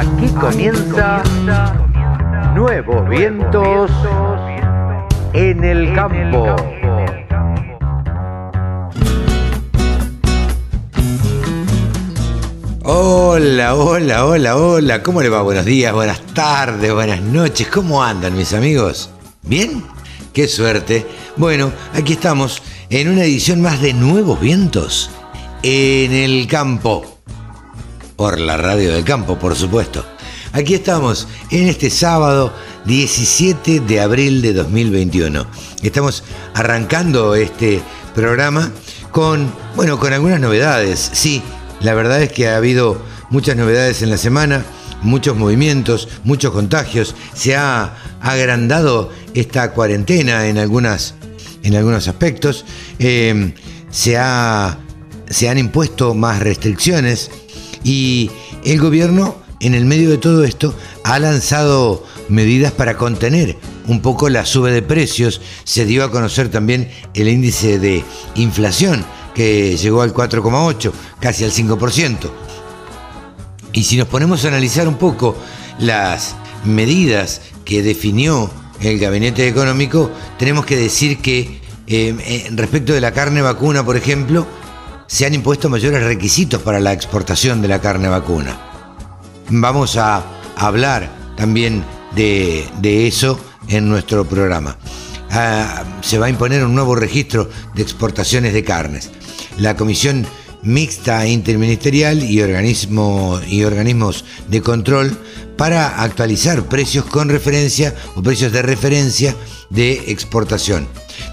Aquí comienza Nuevos Vientos en el Campo. Hola, hola, hola, hola. ¿Cómo le va? Buenos días, buenas tardes, buenas noches. ¿Cómo andan mis amigos? ¿Bien? Qué suerte. Bueno, aquí estamos en una edición más de Nuevos Vientos en el campo. Por la radio del campo, por supuesto. Aquí estamos en este sábado 17 de abril de 2021. Estamos arrancando este programa con, bueno, con algunas novedades. Sí, la verdad es que ha habido muchas novedades en la semana, muchos movimientos, muchos contagios. Se ha agrandado esta cuarentena en, algunas, en algunos aspectos. Eh, se, ha, se han impuesto más restricciones y el gobierno, en el medio de todo esto, ha lanzado medidas para contener un poco la sube de precios. Se dio a conocer también el índice de inflación que llegó al 4,8, casi al 5%. Y si nos ponemos a analizar un poco las medidas que definió el gabinete económico, tenemos que decir que eh, respecto de la carne vacuna, por ejemplo, se han impuesto mayores requisitos para la exportación de la carne vacuna. Vamos a hablar también de, eso en nuestro programa. Ah, se va a imponer un nuevo registro de exportaciones de carnes. La Comisión Mixta Interministerial y, y organismos de control para actualizar precios con referencia o precios de referencia de exportación.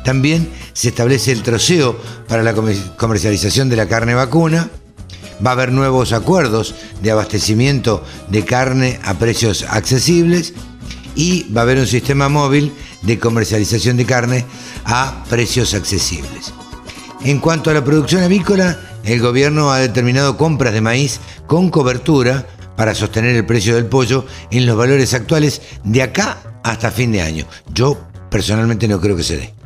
También se establece el troceo para la comercialización de la carne vacuna. Va a haber nuevos acuerdos de abastecimiento de carne a precios accesibles y va a haber un sistema móvil de comercialización de carne a precios accesibles. En cuanto a la producción avícola, el gobierno ha determinado compras de maíz con cobertura para sostener el precio del pollo en los valores actuales de acá hasta fin de año. Yo personalmente no creo que se dé.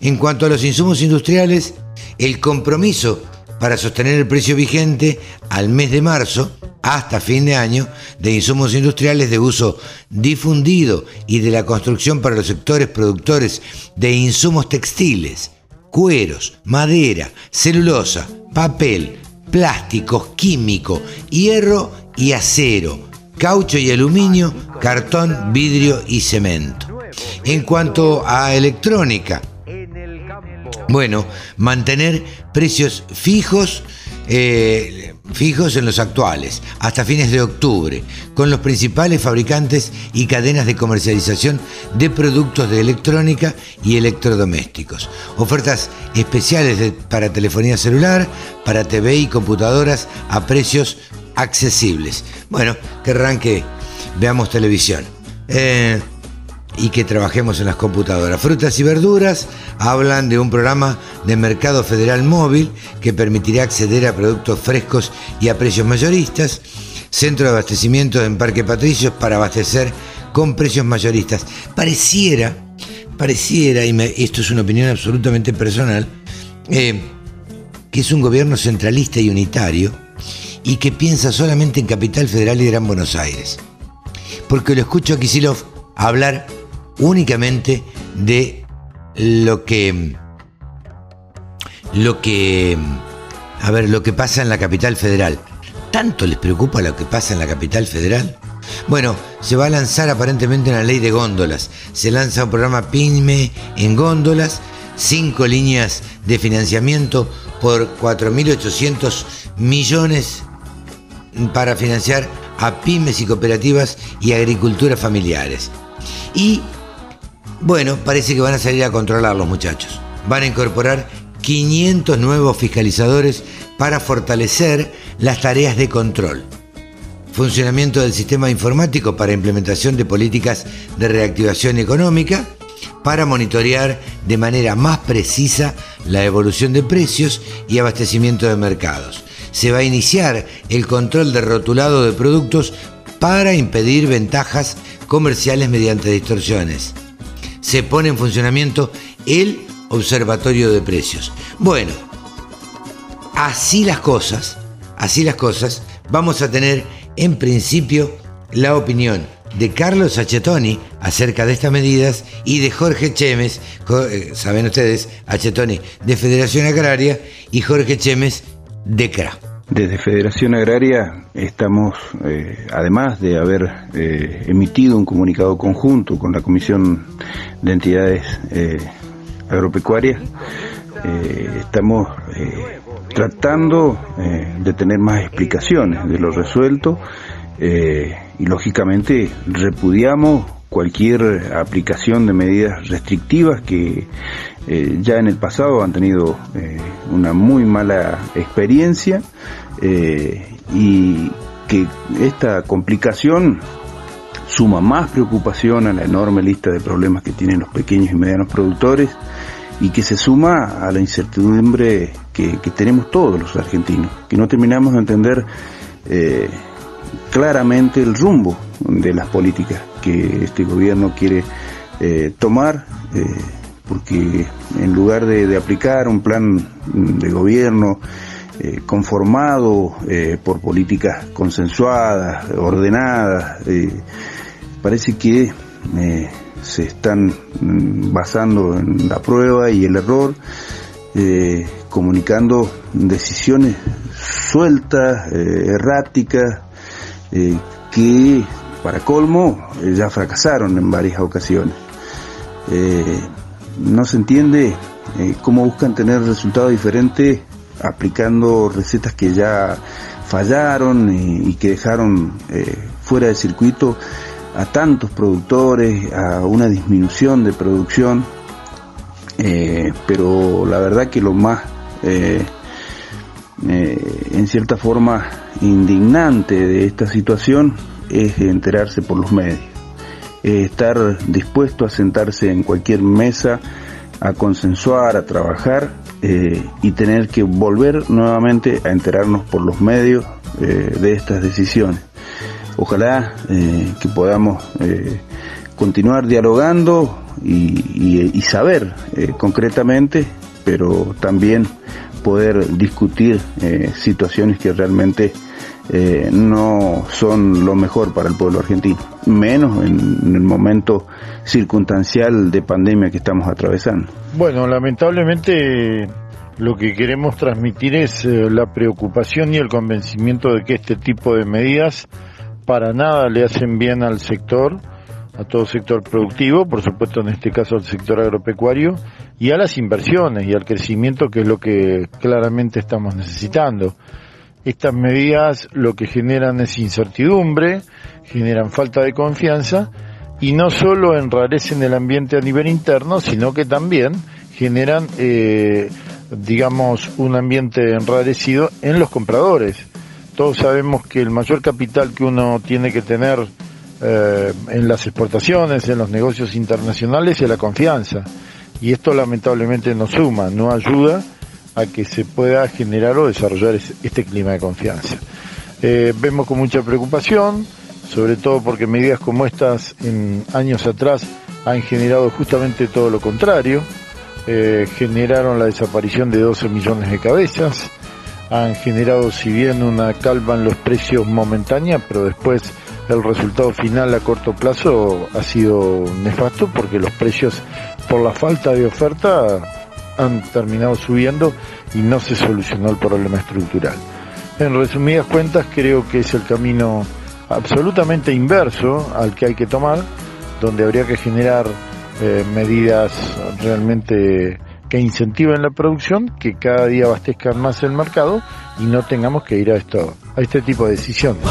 En cuanto a los insumos industriales, el compromiso para sostener el precio vigente al mes de marzo hasta fin de año de insumos industriales de uso difundido y de la construcción para los sectores productores de insumos textiles, cueros, madera, celulosa, papel, plásticos, químico, hierro y acero, caucho y aluminio, cartón, vidrio y cemento. En cuanto a electrónica, bueno, mantener precios fijos, eh, fijos en los actuales, hasta fines de octubre, con los principales fabricantes y cadenas de comercialización de productos de electrónica y electrodomésticos. Ofertas especiales para telefonía celular, para TV y computadoras a precios accesibles. Bueno, querrán que veamos televisión. Eh, y que trabajemos en las computadoras. Frutas y verduras hablan de un programa de mercado federal móvil que permitirá acceder a productos frescos y a precios mayoristas. Centro de abastecimiento en Parque Patricios para abastecer con precios mayoristas. Pareciera, pareciera, y esto es una opinión absolutamente personal, eh, que es un gobierno centralista y unitario y que piensa solamente en Capital Federal y Gran Buenos Aires. Porque lo escucho a Kisilov hablar únicamente de lo que lo que a ver, lo que pasa en la capital federal. ¿Tanto les preocupa lo que pasa en la capital federal? Bueno, se va a lanzar aparentemente una ley de góndolas. Se lanza un programa PYME en góndolas, cinco líneas de financiamiento por 4.800 millones para financiar a pymes y cooperativas y agriculturas familiares. Y bueno, parece que van a salir a controlar los muchachos. Van a incorporar 500 nuevos fiscalizadores para fortalecer las tareas de control. Funcionamiento del sistema informático para implementación de políticas de reactivación económica, para monitorear de manera más precisa la evolución de precios y abastecimiento de mercados. Se va a iniciar el control de rotulado de productos para impedir ventajas comerciales mediante distorsiones se pone en funcionamiento el observatorio de precios. Bueno, así las cosas, así las cosas, vamos a tener en principio la opinión de Carlos Achetoni acerca de estas medidas y de Jorge Chemes, eh, saben ustedes, Achetoni de Federación Agraria y Jorge Chemes de CRA. Desde Federación Agraria estamos, eh, además de haber eh, emitido un comunicado conjunto con la Comisión de Entidades Agropecuarias, estamos tratando de tener más explicaciones de lo resuelto y lógicamente repudiamos cualquier aplicación de medidas restrictivas que eh, ya en el pasado han tenido eh, una muy mala experiencia eh, y que esta complicación suma más preocupación a la enorme lista de problemas que tienen los pequeños y medianos productores y que se suma a la incertidumbre que, tenemos todos los argentinos, que no terminamos de entender claramente el rumbo de las políticas que este gobierno quiere tomar, porque en lugar de, aplicar un plan de gobierno eh, conformado por políticas consensuadas, ordenadas, parece que se están mm, basando en la prueba y el error, comunicando decisiones sueltas, erráticas, eh, que para colmo eh, ya fracasaron en varias ocasiones. Eh, no se entiende cómo buscan tener resultados diferentes aplicando recetas que ya fallaron y, que dejaron fuera de circuito a tantos productores, a una disminución de producción, pero la verdad que lo más eh, en cierta forma indignante de esta situación es enterarse por los medios, estar dispuesto a sentarse en cualquier mesa, a consensuar, a trabajar eh, y tener que volver nuevamente a enterarnos por los medios eh, de estas decisiones. Ojalá que podamos continuar dialogando y saber concretamente, pero también poder discutir eh, situaciones que realmente eh, no son lo mejor para el pueblo argentino, menos en, el momento circunstancial de pandemia que estamos atravesando. Bueno, lamentablemente lo que queremos transmitir es eh, la preocupación y el convencimiento de que este tipo de medidas para nada le hacen bien al sector, a todo sector productivo, por supuesto en este caso al sector agropecuario, y a las inversiones y al crecimiento que es lo que claramente estamos necesitando. Estas medidas lo que generan es incertidumbre, generan falta de confianza y no solo enrarecen el ambiente a nivel interno, sino que también generan, eh, digamos, un ambiente enrarecido en los compradores. Todos sabemos que el mayor capital que uno tiene que tener eh, en las exportaciones, en los negocios internacionales, es la confianza y esto lamentablemente no suma, no ayuda a que se pueda generar o desarrollar este clima de confianza. Eh, vemos con mucha preocupación, sobre todo porque medidas como estas en años atrás han generado justamente todo lo contrario, eh, generaron la desaparición de 12 millones de cabezas, han generado si bien una calma en los precios momentánea, pero después el resultado final a corto plazo ha sido nefasto porque los precios por la falta de oferta han terminado subiendo y no se solucionó el problema estructural. En resumidas cuentas creo que es el camino absolutamente inverso al que hay que tomar, donde habría que generar eh, medidas realmente que incentiven la producción, que cada día abastezcan más el mercado y no tengamos que ir a esto, a este tipo de decisiones.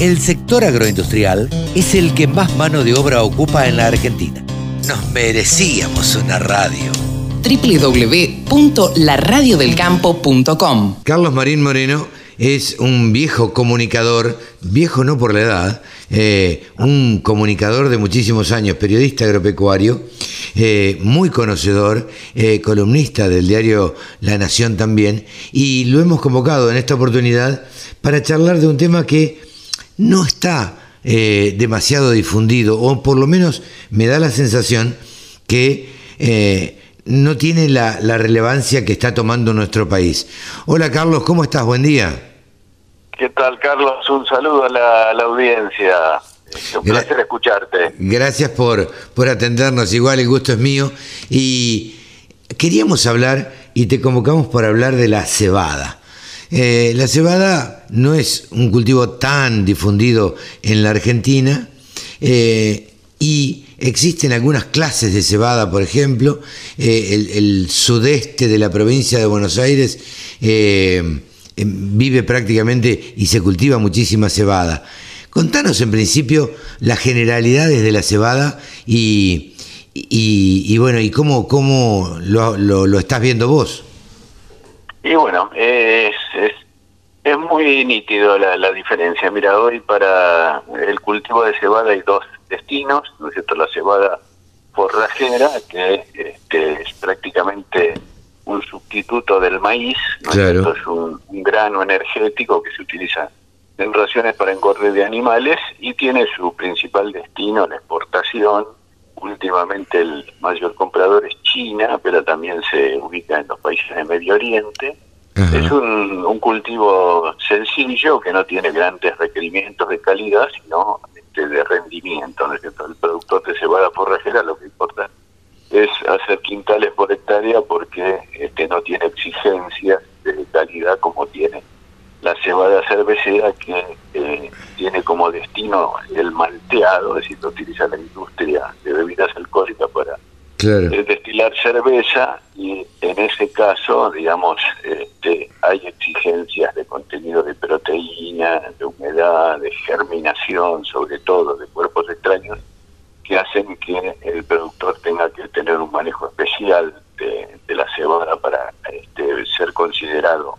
El sector agroindustrial es el que más mano de obra ocupa en la Argentina. Nos merecíamos una radio www.laradiodelcampo.com Carlos Marín Moreno es un viejo comunicador, viejo no por la edad, eh, un comunicador de muchísimos años, periodista agropecuario, eh, muy conocedor, eh, columnista del diario La Nación también, y lo hemos convocado en esta oportunidad para charlar de un tema que no está eh, demasiado difundido, o por lo menos me da la sensación que eh, no tiene la, relevancia que está tomando nuestro país. Hola Carlos, ¿cómo estás? Buen día. ¿Qué tal Carlos? Un saludo a la, audiencia. Un placer escucharte. Gracias por, por atendernos, igual el gusto es mío. Y queríamos hablar, y te convocamos para hablar de la cebada. Eh, la cebada no es un cultivo tan difundido en la Argentina eh, y existen algunas clases de cebada, por ejemplo, eh, el, sudeste de la provincia de Buenos Aires em, vive prácticamente y se cultiva muchísima cebada. Contanos en principio las generalidades de la cebada y, bueno, y cómo, cómo lo, lo estás viendo vos. Y bueno, es, es, muy nítido la, la, diferencia. Mira, hoy para el cultivo de cebada hay dos destinos, ¿no es cierto? La cebada forrajera, que este, es prácticamente un sustituto del maíz, ¿no es un, grano energético que se utiliza en raciones para engorde de animales y tiene su principal destino la exportación últimamente el mayor comprador es China, pero también se ubica en los países de Medio Oriente. Es un, cultivo sencillo que no tiene grandes requerimientos de calidad, sino este, de rendimiento. ¿no El productor de cebada forrajera lo que importa es hacer quintales por hectárea porque este, no tiene exigencias de calidad como tiene la cebada cervecera que eh, tiene como destino el malteado, es decir, utiliza la industria de bebidas alcohólicas para eh, destilar cerveza y en ese caso, digamos, este, hay exigencias de contenido de proteína, de humedad, de germinación, sobre todo de cuerpos extraños, que hacen que el productor tenga que tener un manejo especial de, la cebada para este, ser considerado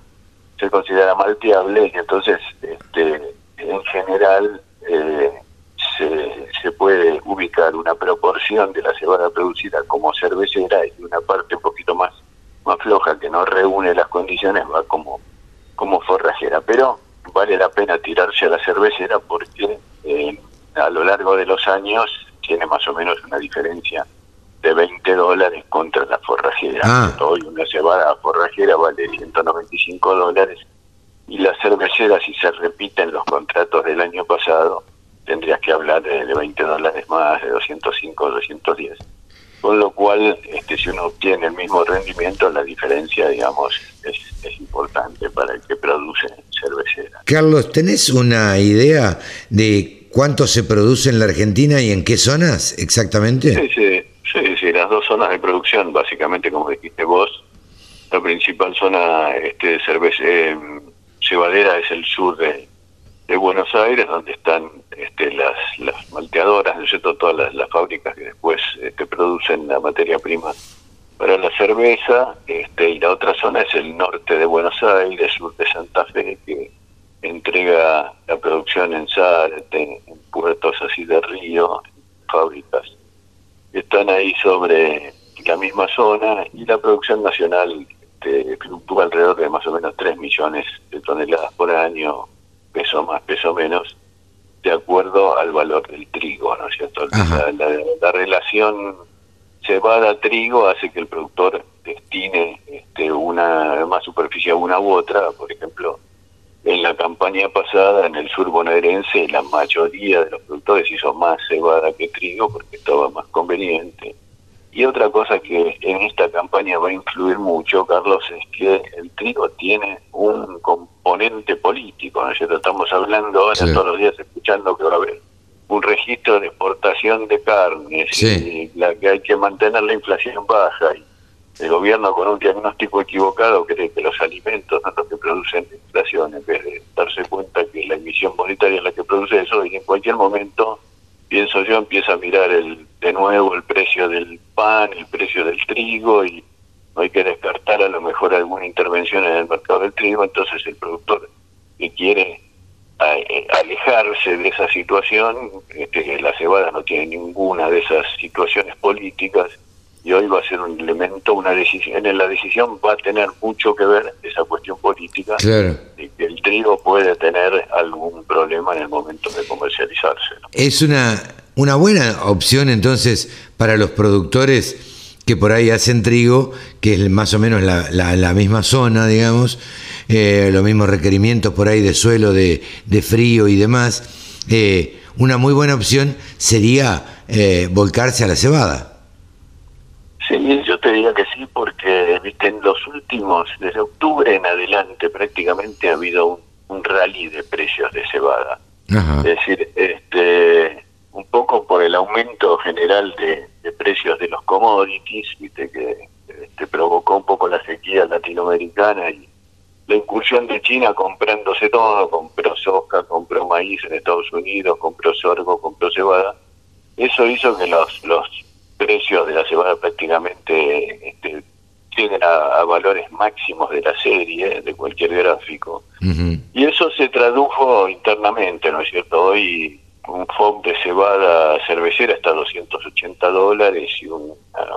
se considera malteable. Y entonces este, en general eh, se, se, puede ubicar una proporción de la cebada producida como cervecera y una parte un poquito más más floja que no reúne las condiciones va como como forrajera pero vale la pena tirarse a la cervecera porque eh, a lo largo de los años tiene más o menos una diferencia de 20 dólares contra la forrajera. Ah. Hoy una cebada forrajera vale 195 dólares y la cervecera, si se repiten los contratos del año pasado, tendrías que hablar de, 20 dólares más, de 205, 210. Con lo cual, este, si uno obtiene el mismo rendimiento, la diferencia, digamos, es, es importante para el que produce cervecera. Carlos, ¿tenés una idea de cuánto se produce en la Argentina y en qué zonas exactamente? Sí, sí. Sí, sí, las dos zonas de producción, básicamente, como dijiste vos, la principal zona este, cerveza, eh, cebadera es el sur de, Buenos Aires, donde están este, las, las malteadoras, ¿no es? Todas las, fábricas que después este, producen la materia prima para la cerveza, este, y la otra zona es el norte de Buenos Aires, sur de Santa Fe, que entrega la producción en Zárate, en puertos así de río, fábricas están ahí sobre la misma zona y la producción nacional este, fluctúa alrededor de más o menos 3 millones de toneladas por año, peso más, peso menos, de acuerdo al valor del trigo, ¿no es cierto? La, relación cebada-trigo hace que el productor destine este, una más superficie a una u otra, por ejemplo, en la campaña pasada, en el sur bonaerense, la mayoría de los productores hizo más cebada que trigo porque estaba más conveniente. Y otra cosa que en esta campaña va a influir mucho, Carlos, es que el trigo tiene un componente político, ¿no Estamos hablando ahora todos los días escuchando que va a haber un registro de exportación de carnes y la que hay que mantener la inflación baja y el gobierno con un diagnóstico equivocado cree que los alimentos son los que producen inflación en vez de darse cuenta que la emisión monetaria es la que produce eso y en cualquier momento pienso yo empieza a mirar el de nuevo el precio del pan, el precio del trigo y no hay que descartar a lo mejor alguna intervención en el mercado del trigo, entonces el productor que quiere eh, alejarse de esa situación, este, la cebada no tiene ninguna de esas situaciones políticas, y hoy va a ser un elemento, una decisión, en la decisión va a tener mucho que ver esa cuestión política, de que el trigo puede tener algún problema en el momento de comercializarse. Es una, una buena opción entonces para los productores que por ahí hacen trigo, que es más o menos la, la, misma zona, digamos, eh, los mismos requerimientos por ahí de suelo, de, de frío y demás. Eh, una muy buena opción sería eh, volcarse a la cebada. Sí, yo te diría que sí, porque viste en los últimos, desde octubre en adelante, prácticamente ha habido un, rally de precios de cebada. Es decir, este, un poco por el aumento general de, precios de los commodities, viste que este, provocó un poco la sequía latinoamericana y la incursión de China comprándose todo, compró soja, compró maíz en Estados Unidos, compró sorgo, compró cebada. Eso hizo que los, los precios de la cebada prácticamente este, lleguen a, valores máximos de la serie, de cualquier gráfico. Y eso se tradujo internamente, ¿no es cierto? Hoy un FOB de cebada cervecera está a 280 dólares y una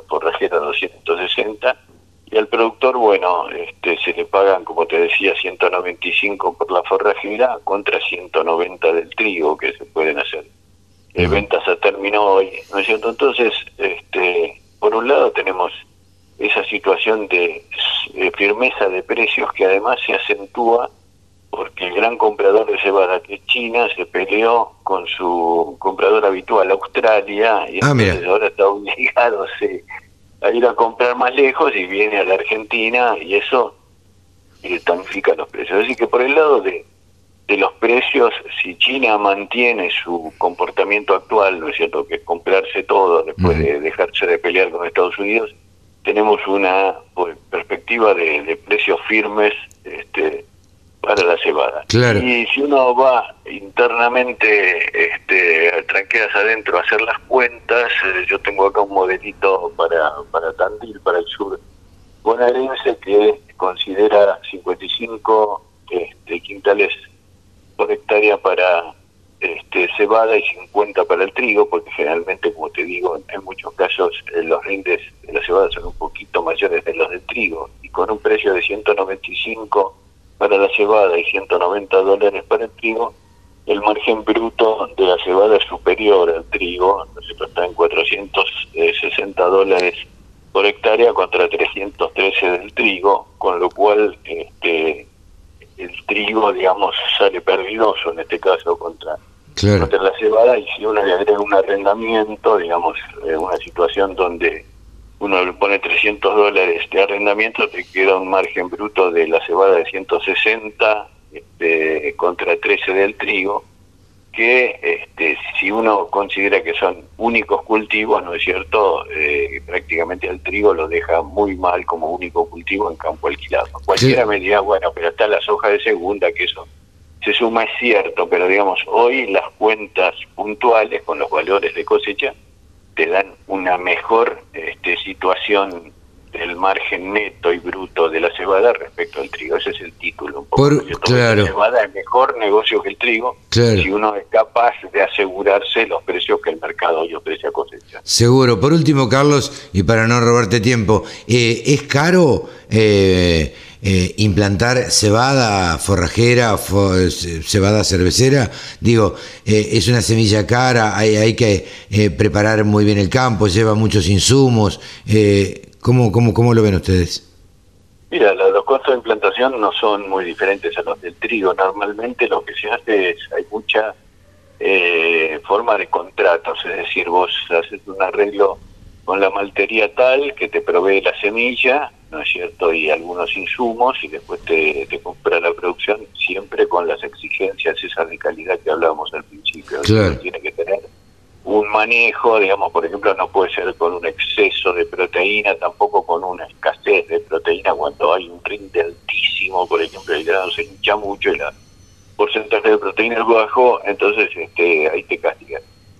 forrajera a 260 y al productor, bueno, este, se le pagan, como te decía, 195 por la forrajera contra 190 del trigo que se pueden hacer eh, ventas a término hoy, ¿no es cierto? Entonces, este, por un lado tenemos esa situación de firmeza de precios que además se acentúa porque el gran comprador de cebada que es China se peleó con su comprador habitual Australia y ah, ahora está obligado a ir a comprar más lejos y viene a la Argentina y eso tonifica los precios. Así que por el lado de de los precios, si China mantiene su comportamiento actual, ¿no es cierto?, que es comprarse todo después de dejarse de pelear con Estados Unidos, tenemos una pues, perspectiva de, precios firmes este, para la cebada. Y si uno va internamente, este, tranqueras adentro, a hacer las cuentas, eh, yo tengo acá un modelito para, para Tandil, para el sur bonaerense, que considera 55 este, quintales por hectárea para este, cebada y 50 para el trigo, porque generalmente, como te digo, en muchos casos eh, los rindes de la cebada son un poquito mayores de los del trigo, y con un precio de 195 para la cebada y 190 dólares para el trigo, el margen bruto de la cebada es superior al trigo, está en 460 dólares por hectárea contra 313 del trigo, con lo cual este, trigo, digamos, sale perdidoso en este caso contra, contra la cebada y si uno le agrega un arrendamiento, digamos, en una situación donde uno le pone 300 dólares de arrendamiento, te queda un margen bruto de la cebada de 160 este, contra 13 del trigo que este, si uno considera que son únicos cultivos, ¿no es cierto? Eh, prácticamente el trigo lo deja muy mal como único cultivo en campo alquilado. Cualquiera me dirá, bueno, pero está la soja de segunda, que eso se suma, es cierto, pero digamos, hoy las cuentas puntuales con los valores de cosecha te dan una mejor este, situación el margen neto y bruto de la cebada respecto al trigo. Ese es el título. Un poco, claro. La cebada es mejor negocio que el trigo si uno es capaz de asegurarse los precios que el mercado hoy ofrece a cosecha. Seguro. Por último, Carlos, y para no robarte tiempo, eh, ¿es caro eh, eh, implantar cebada forrajera, cebada cervecera? Digo, es una semilla cara, hay, hay que preparar muy bien el campo, lleva muchos insumos. ¿Cómo, cómo, cómo lo ven ustedes? Mira, los costos de implantación no son muy diferentes a los del trigo. Normalmente lo que se hace es, hay mucha eh, forma de contratos, es decir, vos haces un arreglo con la maltería tal que te provee la semilla, ¿no es cierto? Y algunos insumos y después te, te compra la producción siempre con las exigencias esas de calidad que hablábamos al principio. Claro. Tiene que tener un manejo, digamos, por ejemplo, no puede ser con un exceso de proteína, tampoco con una escasez de proteína cuando hay un rinde altísimo, por ejemplo, el grano se hincha mucho y el porcentaje de proteína es bajo, entonces este, ahí te.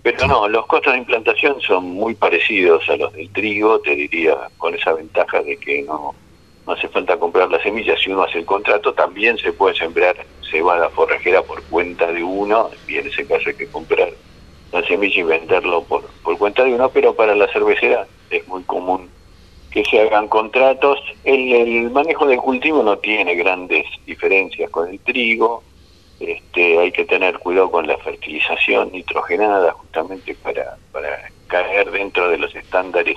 Pero no, los costos de implantación son muy parecidos a los del trigo, te diría, con esa ventaja de que no, no hace falta comprar las semillas. Si uno hace el contrato, también se puede sembrar cebada forrajera por cuenta de uno, y en ese caso hay que comprar la semilla y venderlo por, por cuenta de uno, pero para la cervecera es muy común que se hagan contratos. El, el manejo del cultivo no tiene grandes diferencias con el trigo. Este, hay que tener cuidado con la fertilización nitrogenada justamente para, para caer dentro de los estándares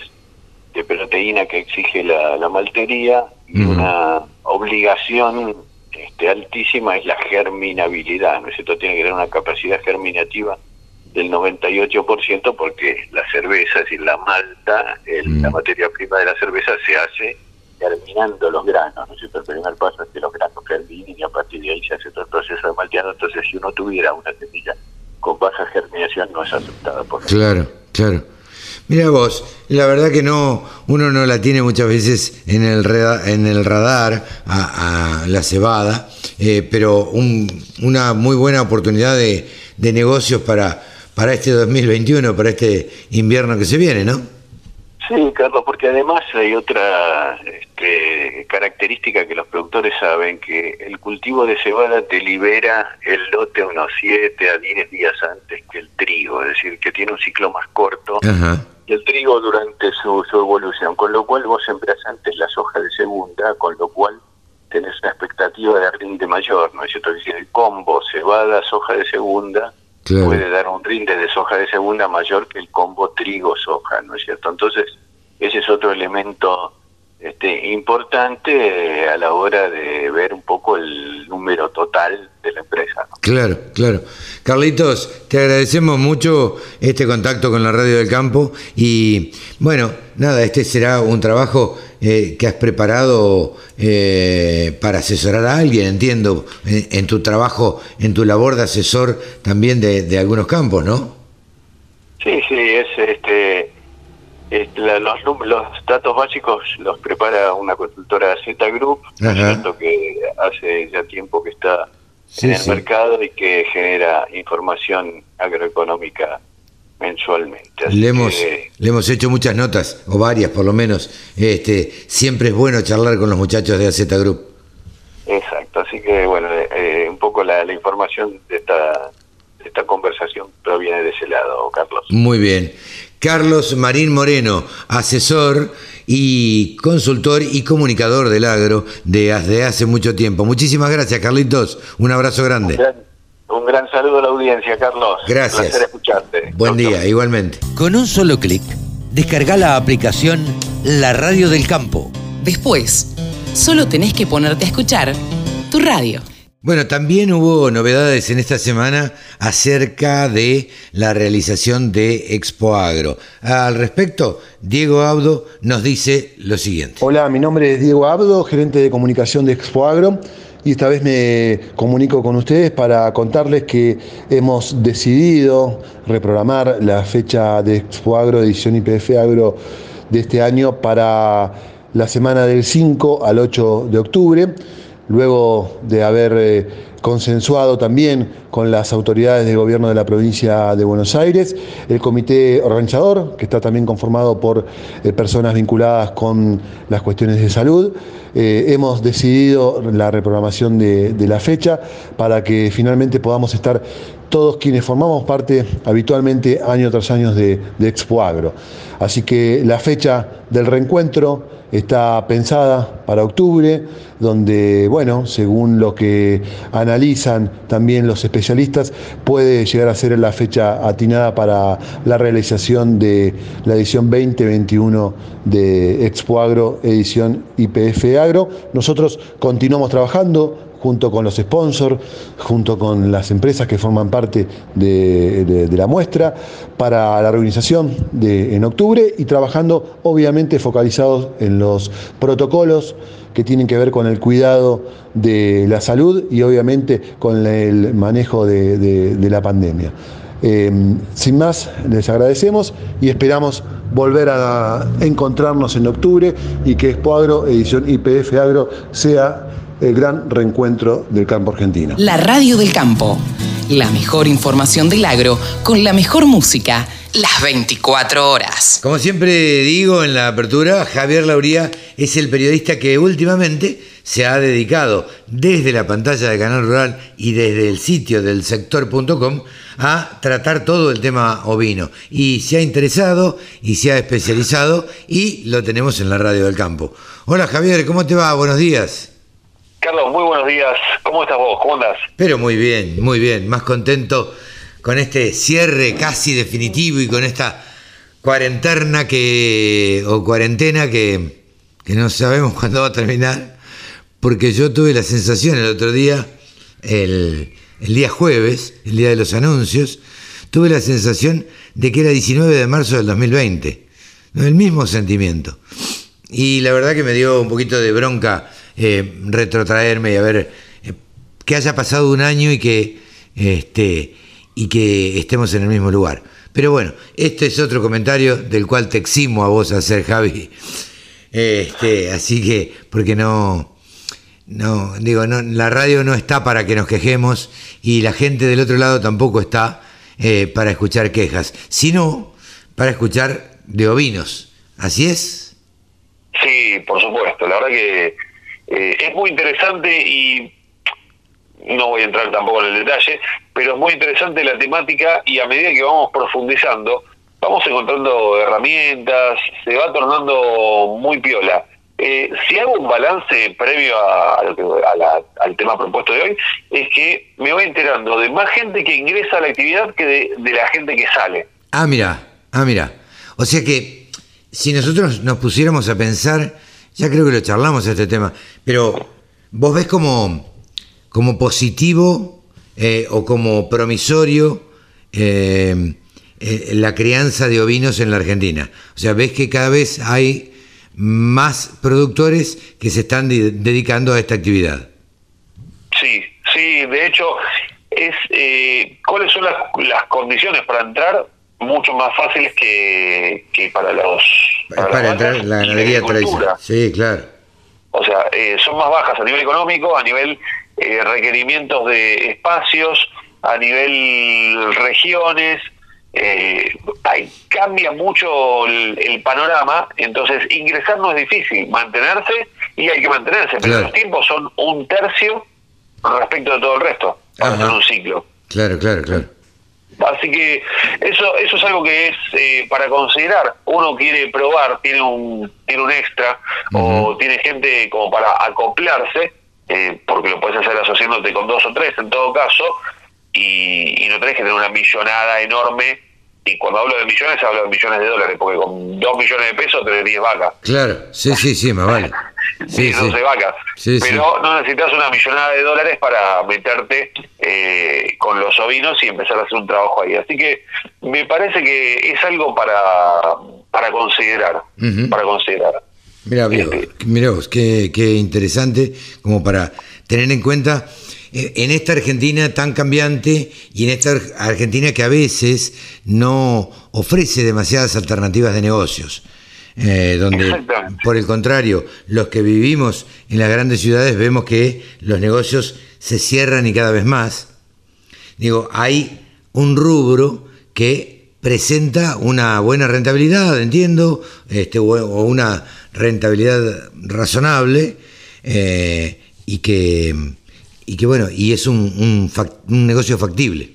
de proteína que exige la, la maltería y una obligación este, altísima es la germinabilidad, ¿no es cierto? Tiene que tener una capacidad germinativa del 98% porque la cerveza, es decir, la malta, el- Mm. la materia prima de la cerveza se hace germinando los granos, ¿no es cierto? El primer paso es que los granos germinen y a partir de ahí se hace todo el proceso de malteado, entonces si uno tuviera una semilla con baja germinación no es aceptada por Claro, claro. Mira vos, la verdad que no, uno no la tiene muchas veces en el, reda- en el radar a, a la cebada, eh, pero un- una muy buena oportunidad de, de negocios para, para este 2021, para este invierno que se viene, ¿no? Sí, Carlos, porque además hay otra este, característica que los productores saben, que el cultivo de cebada te libera el lote unos 7 a 10 días antes que el trigo, es decir, que tiene un ciclo más corto Ajá. y el trigo durante su, su evolución, con lo cual vos sembrás antes la soja de segunda, con lo cual tenés una expectativa de rinde mayor, ¿no es cierto? Es decir, el combo cebada, soja de segunda, Puede dar un rinde de soja de segunda mayor que el combo trigo-soja, ¿no es cierto? Entonces, ese es otro elemento este, importante eh, a la hora de ver un poco el número total de la empresa. ¿no? Claro, claro. Carlitos, te agradecemos mucho este contacto con la Radio del Campo y bueno, nada, este será un trabajo eh, que has preparado eh, para asesorar a alguien, entiendo, en, en tu trabajo, en tu labor de asesor también de, de algunos campos, ¿no? Sí, sí, es este, es la- los, los datos básicos los prepara una consultora Z Group, ¿no es Ajá. cierto? que hace ya tiempo que está Sí, en el sí. mercado y que genera información agroeconómica mensualmente. Así Le hemos, que- le hemos hecho muchas notas, o varias por lo menos. Este, siempre es bueno charlar con los muchachos de AZ Group. Exacto, así que bueno, eh, eh, un poco la, la información de esta, de esta conversación proviene de ese lado, Carlos. Muy bien. Carlos Marín Moreno, asesor y consultor y comunicador del agro de desde hace mucho tiempo. Muchísimas gracias, Carlitos. Un abrazo Un grande. gran, un gran saludo a la audiencia, Carlos. Gracias. Un placer escucharte. Buen día, igualmente. Con un solo clic, descarga la aplicación La Radio del Campo. Después, solo tenés que ponerte a escuchar tu radio. Bueno, también hubo novedades en esta semana acerca de la realización de Expo Agro. Al respecto, Diego Abdo nos dice lo siguiente. Hola, mi nombre es Diego Abdo, gerente de comunicación de Expo Agro. Y esta vez me comunico con ustedes para contarles que hemos decidido reprogramar la fecha de Expo Agro, edición IPF Agro de este año para la semana del 5 al 8 de octubre, luego de haber eh, consensuado también con las autoridades de gobierno de la provincia de Buenos Aires, el comité organizador, que está también conformado por eh, personas vinculadas con las cuestiones de salud. Eh, hemos decidido la reprogramación de, la fecha para que finalmente podamos estar todos quienes formamos parte habitualmente año tras año de, de Expo Agro. Así que la fecha del reencuentro está pensada para octubre, donde, bueno, según lo que analizan también los especialistas, puede llegar a ser la fecha atinada para la realización de la edición 2021 de Expo Agro, edición IPF Agro. Nosotros continuamos trabajando junto con los sponsors, junto con las empresas que forman parte de, la muestra, para la reorganización de, en octubre y trabajando obviamente focalizados en los protocolos que tienen que ver con el cuidado de la salud y obviamente con el manejo de la pandemia. Eh, sin más, les agradecemos y esperamos volver a encontrarnos en octubre y que Expo Agro, edición IPF Agro, sea el gran reencuentro del campo argentino. La radio del campo. La mejor información del agro con la mejor música las 24 horas. Como siempre digo en la apertura, Javier Lauría es el periodista que últimamente se ha dedicado desde la pantalla de Canal Rural y desde el sitio del sector.com a tratar todo el tema ovino. Y se ha interesado y se ha especializado y lo tenemos en la radio del campo. Hola Javier, ¿cómo te va? Buenos días. Carlos, muy buenos días. ¿Cómo estás vos? ¿Cómo andas? Pero muy bien, muy bien. Más contento con este cierre casi definitivo y con esta cuarentena que o cuarentena que, que no sabemos cuándo va a terminar porque yo tuve la sensación el otro día, el, día jueves, el día de los anuncios, tuve la sensación de que era 19 de marzo del 2020. El mismo sentimiento. Y la verdad que me dio un poquito de bronca eh, retrotraerme y a ver eh, que haya pasado un año y que, este, y que estemos en el mismo lugar. Pero bueno, este es otro comentario del cual te eximo a vos hacer, Javi. Este, así que, porque no, no, digo, no, la radio no está para que nos quejemos y la gente del otro lado tampoco está eh, para escuchar quejas, sino para escuchar de ovinos. ¿Así es? Sí, por supuesto. La verdad que eh, es muy interesante y no voy a entrar tampoco en el detalle, pero es muy interesante la temática y a medida que vamos profundizando, vamos encontrando herramientas, se va tornando muy piola. Eh, si hago un balance previo a, al tema propuesto de hoy, es que me voy enterando de más gente que ingresa a la actividad que de, la gente que sale. Ah, mira, ah, mira. O sea que si nosotros nos pusiéramos a pensar, ya creo que lo charlamos este tema, pero vos ves como, como positivo eh, o como promisorio eh, la crianza de ovinos en la Argentina. O sea, ves que cada vez hay más productores que se están dedicando a esta actividad. Sí, sí, de hecho, es eh, cuáles son las, las, condiciones para entrar mucho más fáciles que, que para los para, entrar en la ganadería tradicional. Sí, claro. O sea, eh, son más bajas a nivel económico, a nivel eh, requerimientos de espacios, a nivel regiones, eh, cambia mucho el, panorama, entonces ingresar no es difícil, mantenerse y hay que mantenerse, pero los tiempos son un tercio respecto de todo el resto, en un ciclo. Claro, claro, claro. Así que eso eso es algo que es eh, para considerar. Uno quiere probar, tiene un tiene un extra o tiene gente como para acoplarse, eh, porque lo puedes hacer asociándote con dos o tres en todo caso, y, y no tenés que tener una millonada enorme y cuando hablo de millones hablo de millones de dólares, porque con 2 millones de pesos tenés 10 vacas. Claro, sí, sí, sí, más vale. Sí, 12 vacas. Pero no necesitas una millonada de dólares para meterte eh, con los ovinos y empezar a hacer un trabajo ahí. Así que me parece que es algo para, para considerar, para considerar. Mira, mira vos, qué, qué interesante como para tener en cuenta eh, en esta Argentina tan cambiante y en esta Argentina que a veces no ofrece demasiadas alternativas de negocios. Eh, donde por el contrario, los que vivimos en las grandes ciudades vemos que los negocios se cierran y cada vez más. Digo, hay un rubro que presenta una buena rentabilidad, entiendo, este, o una rentabilidad razonable, eh, y que y que bueno, y es un, un, negocio factible.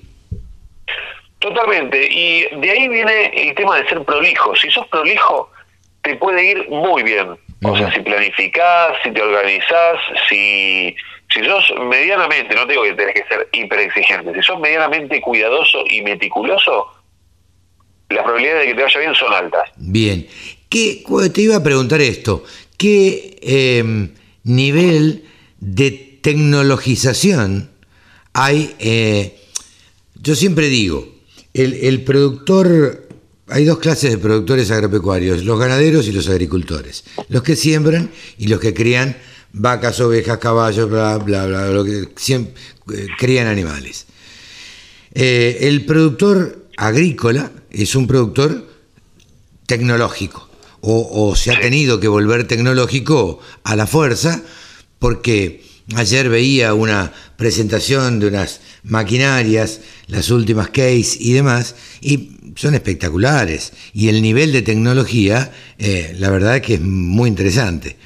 Totalmente, y de ahí viene el tema de ser prolijo. Si sos prolijo, te puede ir muy bien. O sea, si planificás, si te organizás, si, si sos medianamente, no te digo que tenés que ser hiper exigente, si sos medianamente cuidadoso y meticuloso, las probabilidades de que te vaya bien son altas. Bien. ¿Qué, te iba a preguntar esto, ¿qué eh, nivel de tecnologización hay, eh, yo siempre digo, el, productor, hay dos clases de productores agropecuarios, los ganaderos y los agricultores, los que siembran y los que crían vacas, ovejas, caballos, bla, bla, bla, lo que siempre, eh, crían animales. Eh, el productor agrícola es un productor tecnológico, o, o se ha tenido que volver tecnológico a la fuerza, porque Ayer veía una presentación de unas maquinarias, las últimas case y demás, y son espectaculares. Y el nivel de tecnología, eh, la verdad es que es muy interesante.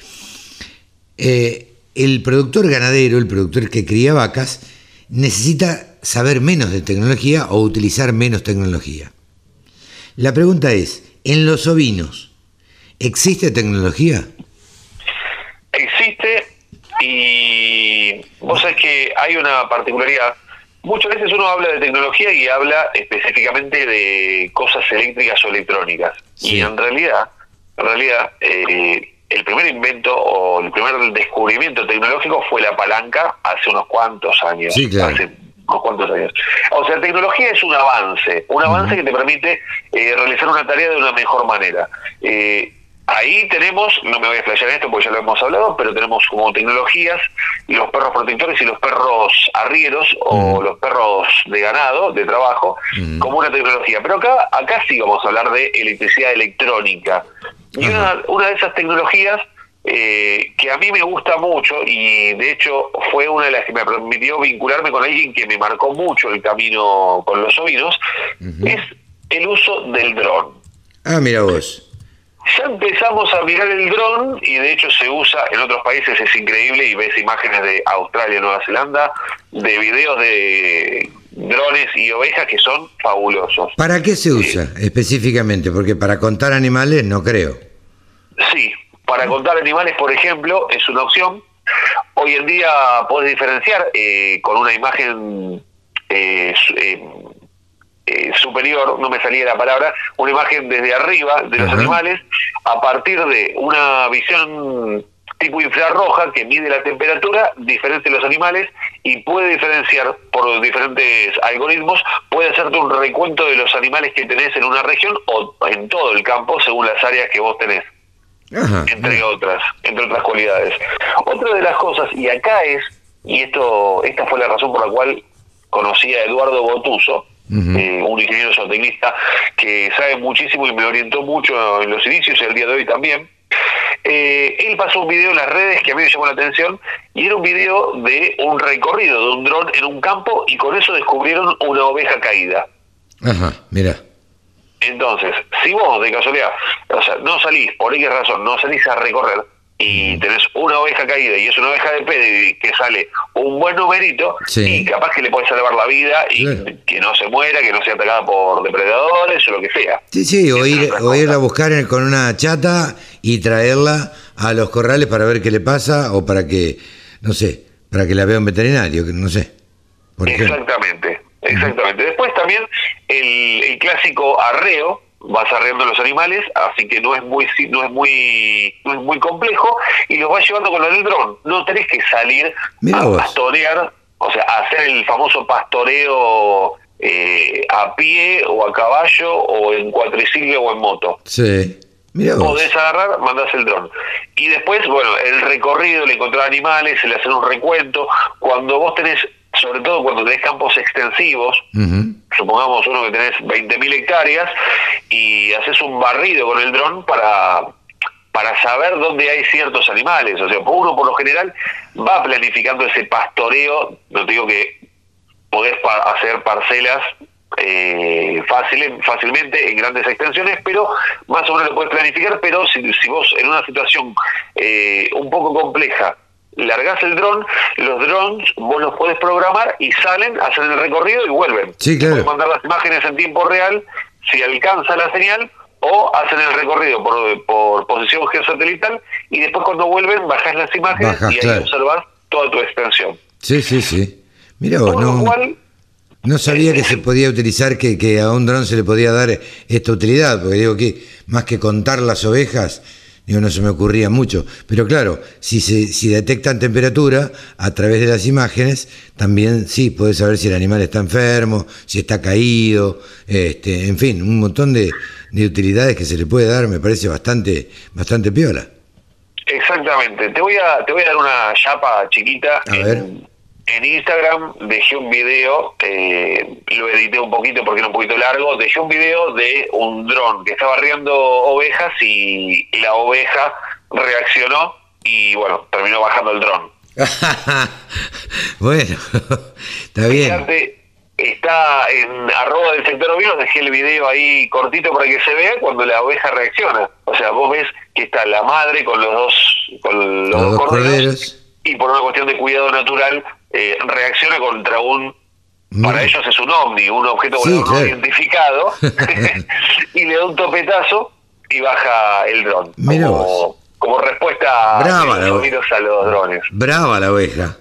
Eh, el productor ganadero, el productor que cría vacas, necesita saber menos de tecnología o utilizar menos tecnología. La pregunta es, en los ovinos, ¿existe tecnología? Existe y vos sabés que hay una particularidad. Muchas veces uno habla de tecnología y habla específicamente de cosas eléctricas o electrónicas. Y en realidad, en realidad, eh, el primer invento o el primer descubrimiento tecnológico fue la palanca hace unos cuantos años. Sí, claro. Hace unos cuantos años. O sea, tecnología es un avance, un avance que te permite eh, realizar una tarea de una mejor manera. Eh, Ahí tenemos, no me voy a explayar en esto porque ya lo hemos hablado, pero tenemos como tecnologías los perros protectores y los perros arrieros o los perros de ganado, de trabajo, como una tecnología. Pero acá, acá sí vamos a hablar de electricidad electrónica. Y una, una de esas tecnologías eh, que a mí me gusta mucho y de hecho fue una de las que me permitió vincularme con alguien que me marcó mucho el camino con los ovinos, es el uso del dron. Ah, mira vos ya empezamos a mirar el dron y de hecho se usa en otros países, es increíble y ves imágenes de Australia, Nueva Zelanda, de videos de drones y ovejas que son fabulosos. ¿Para qué se usa específicamente? Porque para contar animales no creo. Sí, para contar animales, por ejemplo, es una opción. Hoy en día puedes diferenciar eh, con una imagen eh, eh, eh, superior, no me salía la palabra, una imagen desde arriba de los animales a partir de una visión tipo infrarroja que mide la temperatura diferente de los animales y puede diferenciar por diferentes algoritmos, puede hacerte un recuento de los animales que tenés en una región o en todo el campo según las áreas que vos tenés. Entre otras, entre otras cualidades. Otra de las cosas, y acá es, y esto, esta fue la razón por la cual conocí a Eduardo Botuso, eh, un ingeniero zootecnista que sabe muchísimo y me orientó mucho en los inicios y el día de hoy también. Eh, él pasó un video en las redes que a mí me llamó la atención y era un video de un recorrido de un dron en un campo y con eso descubrieron una oveja caída. Ajá, mira. Entonces, si vos de casualidad, o sea, no salís, por qué razón, no salís a recorrer, y tenés una oveja caída y es una oveja de pedigree que sale un buen numerito y capaz que le puede salvar la vida y que no se muera, que no sea atacada por depredadores o lo que sea. Sí, sí, o ir, o ir a buscar con una chata y traerla a los corrales para ver qué le pasa o para que, no sé, para que la vea un veterinario, no sé. exactamente, exactamente. Después también el, el clásico arreo, vas arreando los animales, así que no es muy no es muy no es muy complejo y los vas llevando con el dron. No tenés que salir a pastorear, o sea, hacer el famoso pastoreo eh, a pie o a caballo o en cuatriciclo o en moto. Sí. Podés agarrar, mandás el dron. Y después, bueno, el recorrido, el encontrar animales, el hacer un recuento. Cuando vos tenés sobre todo cuando tenés campos extensivos, supongamos uno que tenés 20.000 hectáreas y haces un barrido con el dron para para saber dónde hay ciertos animales, o sea, uno por lo general va planificando ese pastoreo, no te digo que podés hacer parcelas eh, fácil, fácilmente en grandes extensiones, pero más o menos lo puedes planificar, pero si, si vos en una situación eh, un poco compleja largás el dron, los drones vos los podés programar y salen, hacen el recorrido y vuelven. Sí, claro. mandar las imágenes en tiempo real si alcanza la señal o hacen el recorrido por, por posición geosatelital y después cuando vuelven bajás las imágenes y ahí observás toda tu extensión. Sí, sí, sí. Mira vos, no, no sabía que se podía utilizar, que, que a un dron se le podía dar esta utilidad, porque digo que más que contar las ovejas, Digo, no se me ocurría mucho. Pero claro, si, se, si detectan temperatura a través de las imágenes, también sí, puedes saber si el animal está enfermo, si está caído, este, en fin, un montón de, de utilidades que se le puede dar, me parece bastante, bastante piola. Exactamente. Te voy a, te voy a dar una chapa chiquita. A ver en Instagram dejé un video, eh, lo edité un poquito porque era un poquito largo, dejé un video de un dron que estaba riendo ovejas y la oveja reaccionó y bueno, terminó bajando el dron. bueno, está bien. está en arroba del sector ovino, dejé el video ahí cortito para que se vea cuando la oveja reacciona. O sea, vos ves que está la madre con los dos, con los, corderos, y por una cuestión de cuidado natural eh, reacciona contra un Para ellos es un ovni, un objeto no identificado, y le da un topetazo y baja el dron. Como, como, respuesta Brava a, los a los drones. Brava la oveja.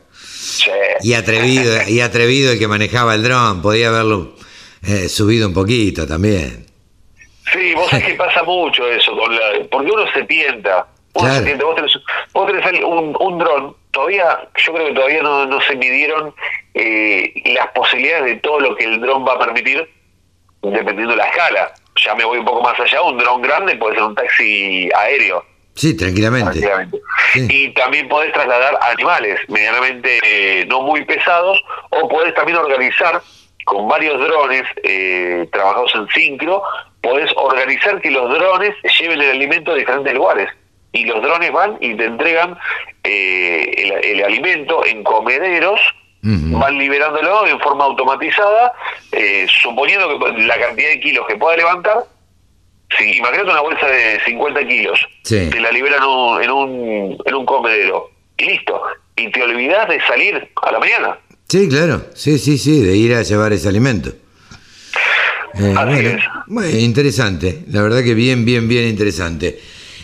Y atrevido, y atrevido el que manejaba el dron, podía haberlo eh, subido un poquito también. Sí, vos sabés que pasa mucho eso, con la, porque uno se tienta. Uno se tienta. Vos tenés, un, un dron, todavía, yo creo que todavía no, no se midieron eh, las posibilidades de todo lo que el dron va a permitir, dependiendo de la escala. Ya me voy un poco más allá, un dron grande puede ser un taxi aéreo. Sí, tranquilamente. Y también podés trasladar animales medianamente eh, no muy pesados o podés también organizar con varios drones eh, trabajados en sincro, podés organizar que los drones lleven el alimento a diferentes lugares. Y los drones van y te entregan eh, el, alimento en comederos van liberándolo en forma automatizada, suponiendo que la cantidad de kilos que pueda levantar, Sí, imagínate una bolsa de 50 kilos, te la liberan en un, en un comedero y listo. Y te olvidas de salir a la mañana. Sí, claro, sí, sí, sí, de ir a llevar ese alimento. Eh, Así bueno, interesante, la verdad que bien, bien, bien interesante.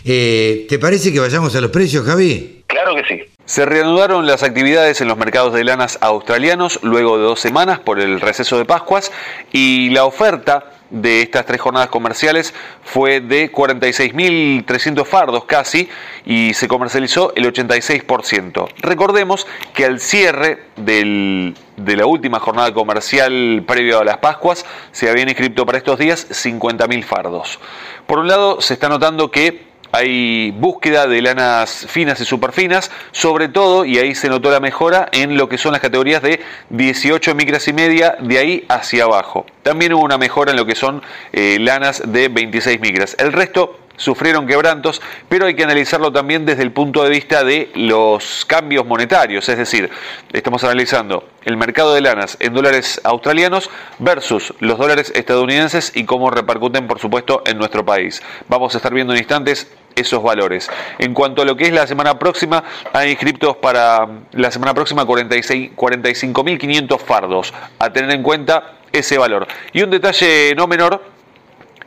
Eh, ¿Te parece que vayamos a los precios, Javi? Claro que sí. Se reanudaron las actividades en los mercados de lanas australianos luego de dos semanas por el receso de Pascuas y la oferta de estas tres jornadas comerciales fue de 46.300 fardos casi y se comercializó el 86%. Recordemos que al cierre de la última jornada comercial previo a las Pascuas se habían inscrito para estos días 50.000 fardos. Por un lado se está notando que hay búsqueda de lanas finas y superfinas, sobre todo, y ahí se notó la mejora en lo que son las categorías de 18 micras y media, de ahí hacia abajo. También hubo una mejora en lo que son eh, lanas de 26 micras. El resto sufrieron quebrantos, pero hay que analizarlo también desde el punto de vista de los cambios monetarios, es decir, estamos analizando el mercado de lanas en dólares australianos versus los dólares estadounidenses y cómo repercuten, por supuesto, en nuestro país. Vamos a estar viendo en instantes esos valores. En cuanto a lo que es la semana próxima, hay inscriptos para la semana próxima 45.500 fardos, a tener en cuenta ese valor. Y un detalle no menor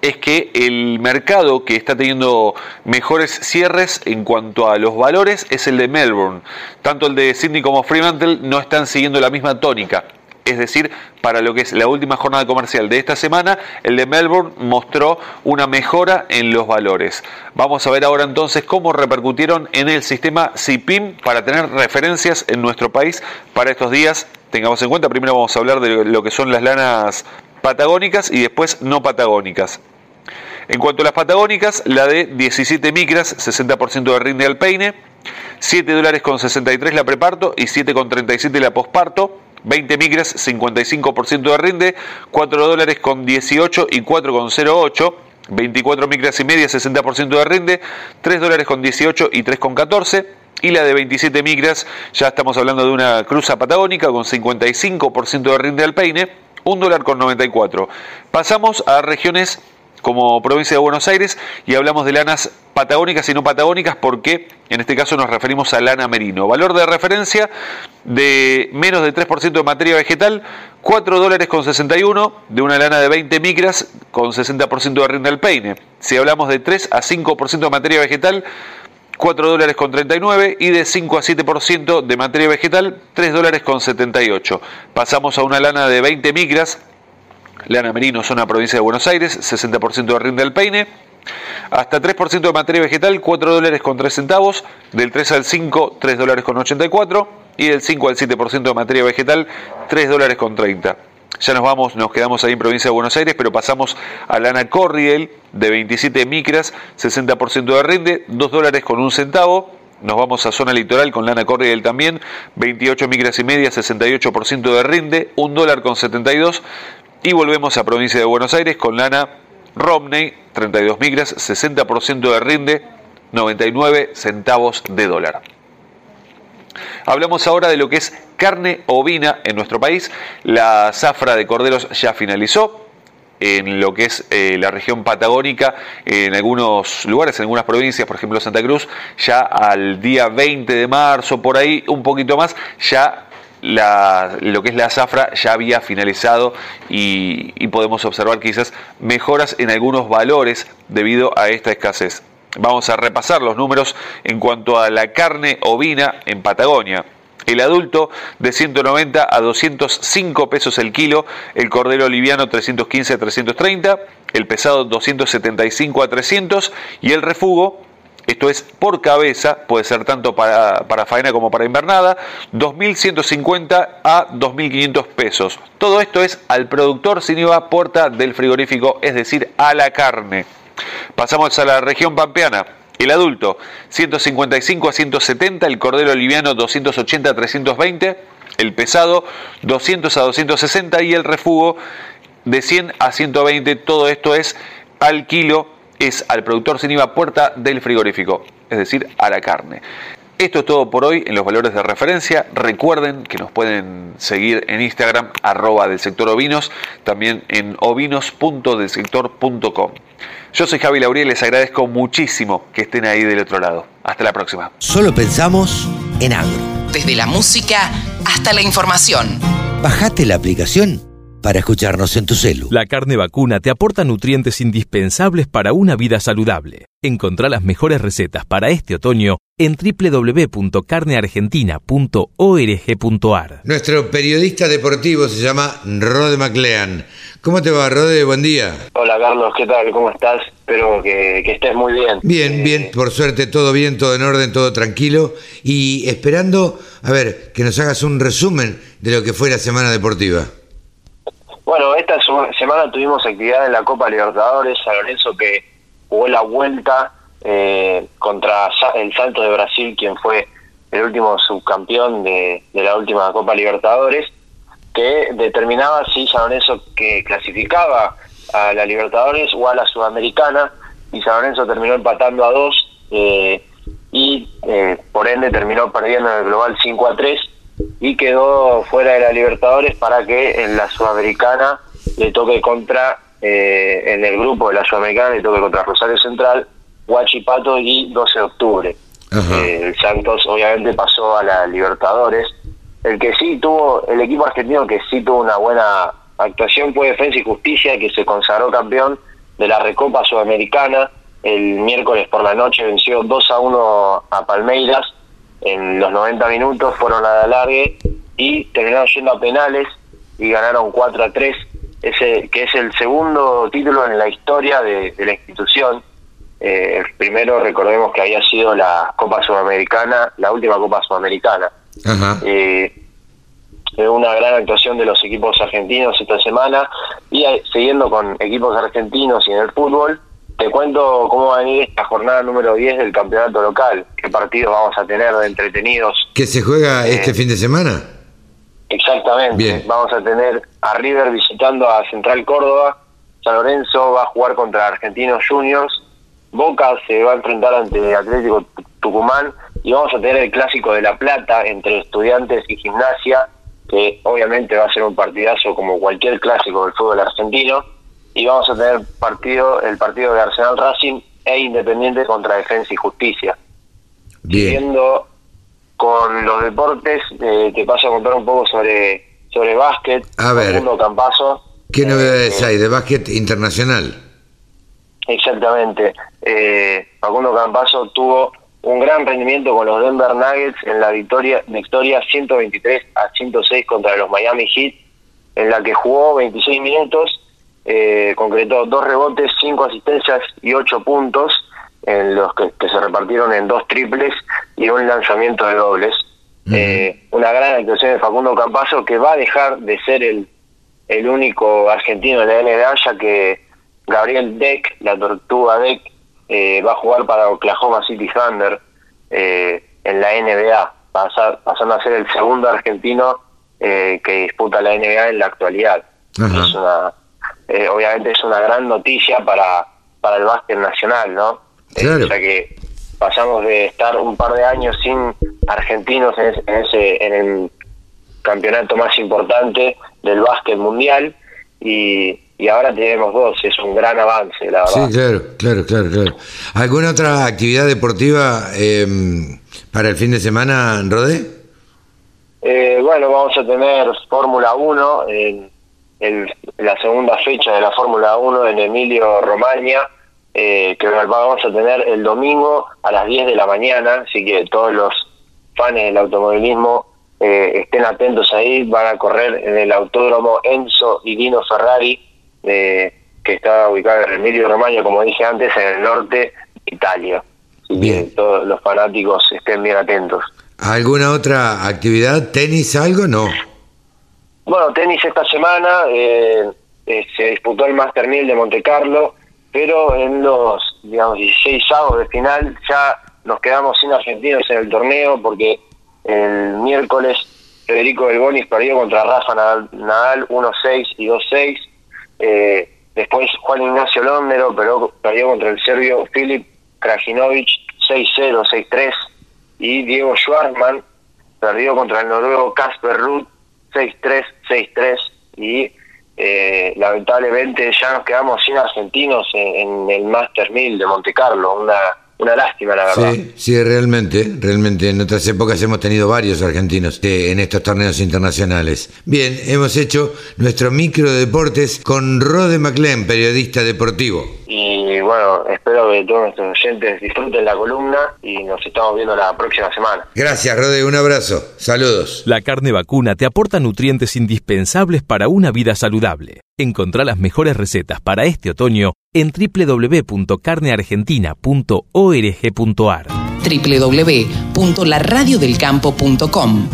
es que el mercado que está teniendo mejores cierres en cuanto a los valores es el de Melbourne. Tanto el de Sydney como Fremantle no están siguiendo la misma tónica. Es decir, para lo que es la última jornada comercial de esta semana, el de Melbourne mostró una mejora en los valores. Vamos a ver ahora entonces cómo repercutieron en el sistema CIPIM para tener referencias en nuestro país para estos días. Tengamos en cuenta, primero vamos a hablar de lo que son las lanas patagónicas y después no patagónicas. En cuanto a las patagónicas, la de 17 micras, 60% de rinde al peine, 7 dólares con 63 la preparto y 7 con 37 la posparto. 20 micras, 55% de rinde, 4 dólares con 18 y 4 con 08. 24 micras y media, 60% de rinde, 3 dólares con 18 y 3 con 14. Y la de 27 micras, ya estamos hablando de una cruza patagónica con 55% de rinde al peine, 1 dólar con 94. Pasamos a regiones como provincia de Buenos Aires y hablamos de lanas patagónicas y no patagónicas porque en este caso nos referimos a lana merino. Valor de referencia de menos de 3% de materia vegetal, 4 dólares con 61 de una lana de 20 micras con 60% de rinde al peine. Si hablamos de 3 a 5% de materia vegetal, 4 dólares con 39 y de 5 a 7% de materia vegetal, 3 dólares con 78. Pasamos a una lana de 20 micras Lana Merino, zona provincia de Buenos Aires, 60% de rinde al peine. Hasta 3% de materia vegetal, 4 dólares con 3 centavos. Del 3 al 5, 3 dólares con 84. Y del 5 al 7% de materia vegetal, 3 dólares con 30. Ya nos vamos, nos quedamos ahí en provincia de Buenos Aires, pero pasamos a lana Corriel de 27 micras, 60% de rinde, 2 dólares con 1 centavo. Nos vamos a zona litoral con lana Corriel también, 28 micras y media, 68% de rinde, 1 dólar con 72. Y volvemos a provincia de Buenos Aires con lana Romney, 32 micras, 60% de rinde, 99 centavos de dólar. Hablamos ahora de lo que es carne ovina en nuestro país. La zafra de corderos ya finalizó en lo que es eh, la región patagónica, en algunos lugares, en algunas provincias, por ejemplo Santa Cruz, ya al día 20 de marzo, por ahí, un poquito más, ya lo que es la zafra ya había finalizado y, y podemos observar quizás mejoras en algunos valores debido a esta escasez. Vamos a repasar los números en cuanto a la carne ovina en Patagonia. El adulto de 190 a 205 pesos el kilo, el cordero liviano 315 a 330, el pesado 275 a 300 y el refugo esto es por cabeza, puede ser tanto para, para faena como para invernada, 2.150 a 2.500 pesos. Todo esto es al productor sin IVA puerta del frigorífico, es decir, a la carne. Pasamos a la región pampeana. El adulto, 155 a 170, el cordero liviano 280 a 320, el pesado 200 a 260 y el refugo de 100 a 120. Todo esto es al kilo es al productor sin IVA puerta del frigorífico, es decir, a la carne. Esto es todo por hoy en los valores de referencia. Recuerden que nos pueden seguir en Instagram, arroba del sector ovinos, también en ovinos.delsector.com. Yo soy Javi Lauriel y les agradezco muchísimo que estén ahí del otro lado. Hasta la próxima. Solo pensamos en agro. Desde la música hasta la información. Bajate la aplicación para escucharnos en tu celu. La carne vacuna te aporta nutrientes indispensables para una vida saludable. Encontrá las mejores recetas para este otoño en www.carneargentina.org.ar. Nuestro periodista deportivo se llama Rode MacLean. ¿Cómo te va, Rode? Buen día. Hola, Carlos. ¿Qué tal? ¿Cómo estás? Espero que, estés muy bien. Bien, eh, bien. Por suerte, todo bien, todo en orden, todo tranquilo. Y esperando, a ver, que nos hagas un resumen de lo que fue la semana deportiva. Bueno, esta semana tuvimos actividad en la Copa Libertadores, San Lorenzo que jugó la vuelta eh, contra el Salto de Brasil, quien fue el último subcampeón de, la última Copa Libertadores, que determinaba si San Lorenzo que clasificaba a la Libertadores o a la Sudamericana, y San Lorenzo terminó empatando a dos, eh, y eh, por ende terminó perdiendo en el global 5 a 3 y quedó fuera de la Libertadores para que en la Sudamericana le toque contra, eh, en el grupo de la Sudamericana le toque contra Rosario Central, Huachipato y 12 de octubre. Eh, el Santos obviamente pasó a la Libertadores. El que sí tuvo, el equipo argentino que sí tuvo una buena actuación fue Defensa y Justicia, que se consagró campeón de la Recopa Sudamericana. El miércoles por la noche venció 2 a 1 a Palmeiras en los 90 minutos, fueron a la largue y terminaron yendo a penales y ganaron 4 a 3, ese, que es el segundo título en la historia de, la institución. Eh, primero, recordemos que había sido la Copa Sudamericana, la última Copa Sudamericana. Eh, una gran actuación de los equipos argentinos esta semana y eh, siguiendo con equipos argentinos y en el fútbol, te cuento cómo va a venir esta jornada número 10 del campeonato local, qué partidos vamos a tener de entretenidos. ¿Que se juega este fin de semana? Exactamente, vamos a tener a River visitando a Central Córdoba, San Lorenzo va a jugar contra Argentinos Juniors, Boca se va a enfrentar ante Atlético Tucumán. Y vamos a tener el clásico de La Plata entre estudiantes y gimnasia, que obviamente va a ser un partidazo como cualquier clásico del fútbol argentino y vamos a tener partido el partido de Arsenal Racing e Independiente contra Defensa y Justicia. Bien. Siguiendo con los deportes, eh, te paso a contar un poco sobre sobre básquet. A ver. Campazo. ¿Qué novedades eh, hay de básquet internacional? Exactamente. Eh, Facundo Campazo tuvo un gran rendimiento con los Denver Nuggets en la victoria, victoria 123 a 106 contra los Miami Heat, en la que jugó 26 minutos eh, concretó dos rebotes, cinco asistencias y ocho puntos, en los que, se repartieron en dos triples y un lanzamiento de dobles. Eh, una gran actuación de Facundo Campazo que va a dejar de ser el, el único argentino en la NBA, ya que Gabriel Deck, la tortuga Deck, eh, va a jugar para Oklahoma City Thunder eh, en la NBA, pasando a ser el segundo argentino que disputa la NBA en la actualidad. Es una eh, obviamente es una gran noticia para, para el básquet nacional, ¿no? Claro. que pasamos de estar un par de años sin argentinos en ese, en, el campeonato más importante del básquet mundial y, y ahora tenemos dos, es un gran avance, la verdad. Sí, claro, claro, claro, claro. ¿Alguna otra actividad deportiva em, para el fin de semana, Rodé? Eh, bueno, vamos a tener Fórmula 1 en, la segunda fecha de la Fórmula 1 en Emilio Romagna, eh, que vamos a tener el domingo a las 10 de la mañana, así que todos los fans del automovilismo eh, estén atentos ahí, van a correr en el autódromo Enzo y Dino Ferrari, que está ubicado en Emilio Romagna, como dije antes, en el norte de Italia. Así que todos los fanáticos estén bien atentos. ¿Alguna otra actividad? ¿Tenis, algo? No. Bueno, tenis esta semana eh, eh, se disputó el Master 1000 de Monte Carlo, pero en los, digamos, 16 sábados de final ya nos quedamos sin argentinos en el torneo porque el miércoles Federico Belbonis perdió contra Rafa Nadal, 1-6 y 2-6. Eh, después Juan Ignacio Londero pero perdió contra el serbio Filip Krajinovic 6-0, 6-3 y Diego Schwartzman perdió contra el noruego Casper Ruth 6-3, 6-3 y eh, lamentablemente ya nos quedamos sin argentinos en, el Master 1000 de Monte Carlo, una, una lástima la verdad. Sí, sí, realmente, realmente en otras épocas hemos tenido varios argentinos en estos torneos internacionales. Bien, hemos hecho nuestro micro de deportes con Rode McLean, periodista deportivo. Y bueno, espero que todos nuestros oyentes disfruten la columna y nos estamos viendo la próxima semana. Gracias, Rode, un abrazo. Saludos. La carne vacuna te aporta nutrientes indispensables para una vida saludable. Encontrá las mejores recetas para este otoño en www.carneargentina.org.ar www.laradiodelcampo.com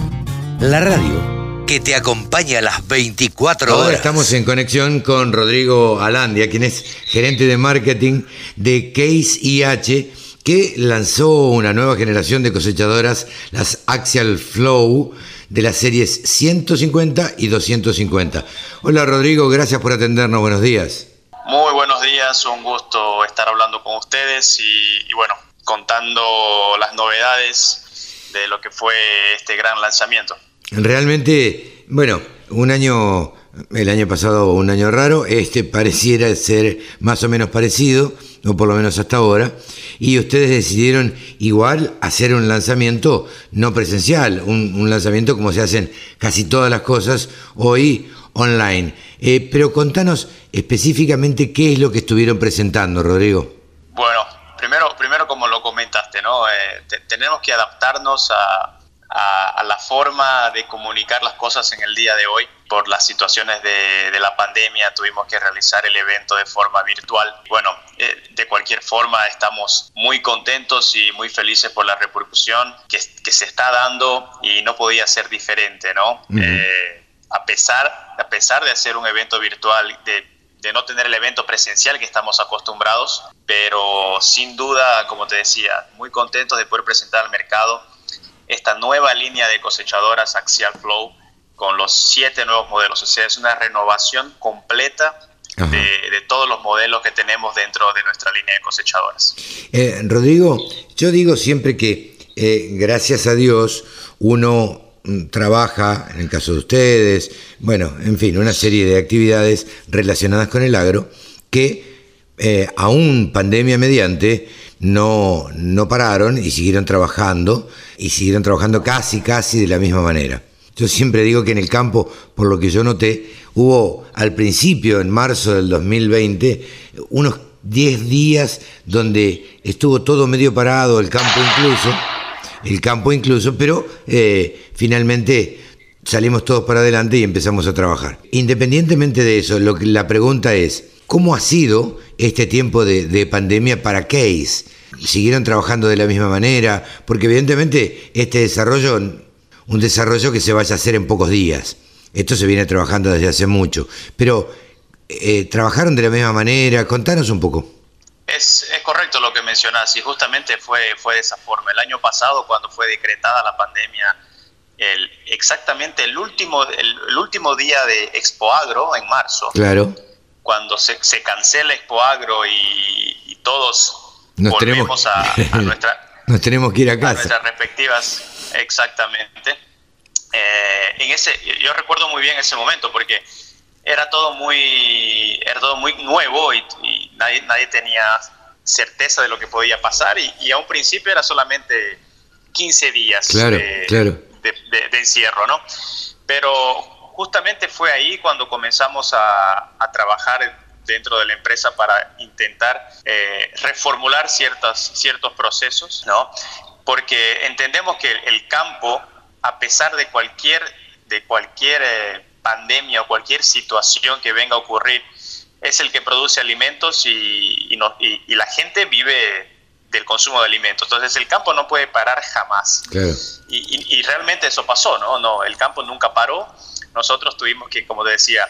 La radio que te acompaña a las 24 horas. Ahora estamos en conexión con Rodrigo Alandia, quien es gerente de marketing de Case IH, que lanzó una nueva generación de cosechadoras, las Axial Flow, de las series 150 y 250. Hola Rodrigo, gracias por atendernos, buenos días. Muy buenos días, un gusto estar hablando con ustedes y, y bueno, contando las novedades de lo que fue este gran lanzamiento. Realmente, bueno, un año, el año pasado un año raro, este pareciera ser más o menos parecido, o por lo menos hasta ahora, y ustedes decidieron igual hacer un lanzamiento no presencial, un, lanzamiento como se hacen casi todas las cosas hoy online. Eh, pero contanos específicamente qué es lo que estuvieron presentando, Rodrigo. Bueno, primero, primero como lo comentaste, ¿no? Eh, tenemos que adaptarnos a, a, la forma de comunicar las cosas en el día de hoy. Por las situaciones de, la pandemia tuvimos que realizar el evento de forma virtual. Bueno, eh, de cualquier forma estamos muy contentos y muy felices por la repercusión que, se está dando y no podía ser diferente, ¿no? Eh, a, pesar, a pesar de hacer un evento virtual, de, de no tener el evento presencial que estamos acostumbrados, pero sin duda, como te decía, muy contentos de poder presentar al mercado esta nueva línea de cosechadoras Axial Flow con los siete nuevos modelos. O sea, es una renovación completa de, todos los modelos que tenemos dentro de nuestra línea de cosechadoras. Eh, Rodrigo, yo digo siempre que eh, gracias a Dios uno mm, trabaja, en el caso de ustedes, bueno, en fin, una serie de actividades relacionadas con el agro que eh, aún pandemia mediante no, no pararon y siguieron trabajando y siguieron trabajando casi, casi de la misma manera. Yo siempre digo que en el campo, por lo que yo noté, hubo al principio, en marzo del 2020, unos 10 días donde estuvo todo medio parado, el campo incluso, el campo incluso, pero eh, finalmente salimos todos para adelante y empezamos a trabajar. Independientemente de eso, lo que, la pregunta es, ¿cómo ha sido este tiempo de, de pandemia para Case? siguieron trabajando de la misma manera, porque evidentemente este desarrollo, un desarrollo que se vaya a hacer en pocos días. Esto se viene trabajando desde hace mucho, pero eh, trabajaron de la misma manera. Contanos un poco. Es, correcto lo que mencionas y justamente fue, fue de esa forma. El año pasado, cuando fue decretada la pandemia, el, exactamente el último, el, último día de Expo Agro, en marzo, claro. Cuando se, se cancela Expo Agro y todos nos volvemos a, nuestra, nos tenemos que ir a casa. nuestras respectivas, exactamente. Eh, en ese, yo recuerdo muy bien ese momento porque era todo muy, era todo muy nuevo y, nadie, nadie tenía certeza de lo que podía pasar y, a un principio era solamente 15 días claro, claro. de, encierro, ¿no? Pero justamente fue ahí cuando comenzamos a, a trabajar dentro de la empresa para intentar eh, reformular ciertas, ciertos procesos, ¿no? Porque entendemos que el campo, a pesar de cualquier, de cualquier eh, pandemia o cualquier situación que venga a ocurrir, es el que produce alimentos y, y, la gente vive del consumo de alimentos. Entonces el campo no puede parar jamás. Y, y, realmente eso pasó, ¿no? No, el campo nunca paró. Nosotros tuvimos que, como decía,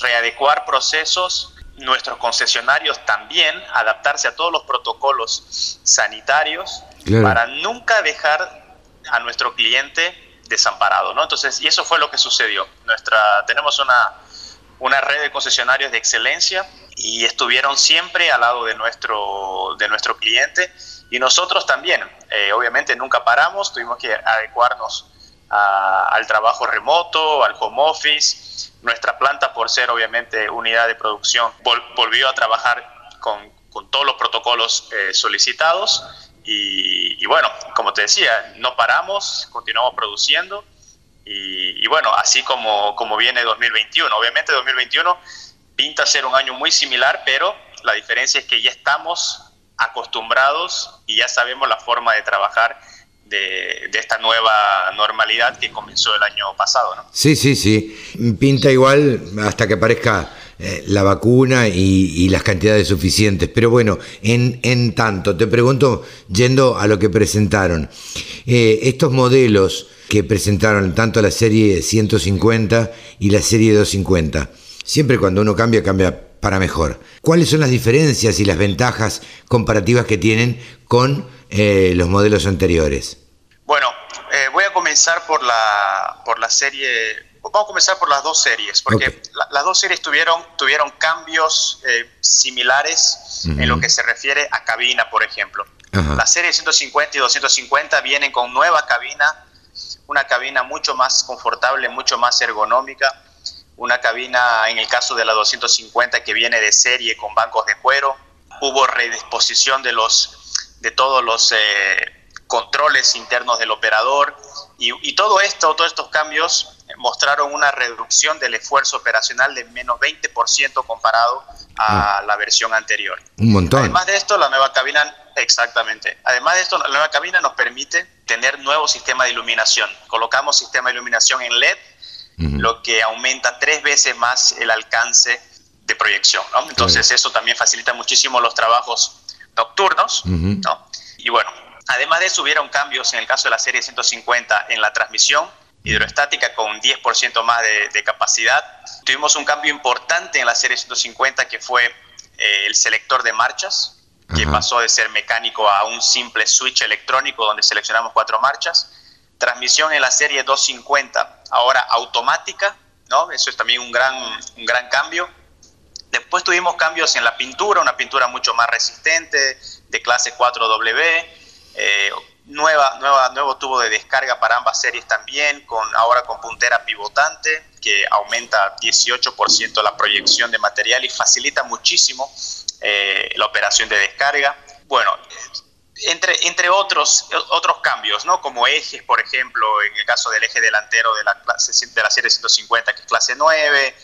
readecuar procesos, nuestros concesionarios también adaptarse a todos los protocolos sanitarios para nunca dejar a nuestro cliente desamparado, ¿no? Entonces, y eso fue lo que sucedió. Nuestra, tenemos una, una red de concesionarios de excelencia y estuvieron siempre al lado de nuestro, de nuestro cliente y nosotros también. Eh, obviamente nunca paramos, tuvimos que adecuarnos al trabajo remoto, al home office. Nuestra planta, por ser obviamente unidad de producción, volvió a trabajar con, todos los protocolos eh, solicitados. Y, bueno, como te decía, no paramos, continuamos produciendo. Y, y, bueno, así como, como viene 2021. Obviamente 2021 pinta ser un año muy similar, pero la diferencia es que ya estamos acostumbrados y ya sabemos la forma de trabajar de, esta nueva normalidad que comenzó el año pasado. ¿no? Sí, sí, sí. Pinta igual hasta que aparezca eh, la vacuna y, las cantidades suficientes. Pero bueno, en, en tanto, te pregunto, yendo a lo que presentaron, eh, estos modelos que presentaron tanto la serie 150 y la serie 250, siempre cuando uno cambia, cambia para mejor. ¿Cuáles son las diferencias y las ventajas comparativas que tienen con eh, los modelos anteriores? Bueno, eh, voy a comenzar por la, por la serie, vamos a comenzar por las dos series, porque las dos series tuvieron, tuvieron cambios eh, similares en lo que se refiere a cabina, por ejemplo. La serie 150 y 250 vienen con nueva cabina, una cabina mucho más confortable, mucho más ergonómica, una cabina en el caso de la 250 que viene de serie con bancos de cuero, hubo redisposición de los de todos los eh, controles internos del operador y, todo esto, todos estos cambios mostraron una reducción del esfuerzo operacional de menos 20% comparado a ah. la versión anterior. Un montón. Además de esto, la nueva cabina, exactamente, además de esto, la nueva cabina nos permite tener nuevo sistema de iluminación. Colocamos sistema de iluminación en LED, lo que aumenta tres veces más el alcance de proyección. Entonces eso también facilita muchísimo los trabajos nocturnos. Y bueno, Además de eso, hubieron cambios en el caso de la serie 150 en la transmisión hidroestática con 10% más de, capacidad. Tuvimos un cambio importante en la serie 150 que fue eh, el selector de marchas, que pasó de ser mecánico a un simple switch electrónico donde seleccionamos cuatro marchas. Transmisión en la serie 250, ahora automática, ¿no? Eso es también un gran, un gran cambio. Después tuvimos cambios en la pintura, una pintura mucho más resistente, de clase 4W eh, nueva, nueva, nuevo tubo de descarga para ambas series también, con, ahora con puntera pivotante, que aumenta 18% la proyección de material y facilita muchísimo eh, la operación de descarga. Bueno, entre, entre otros, otros cambios, ¿no? como ejes, por ejemplo, en el caso del eje delantero de la, clase, de la serie 150, que es clase 9,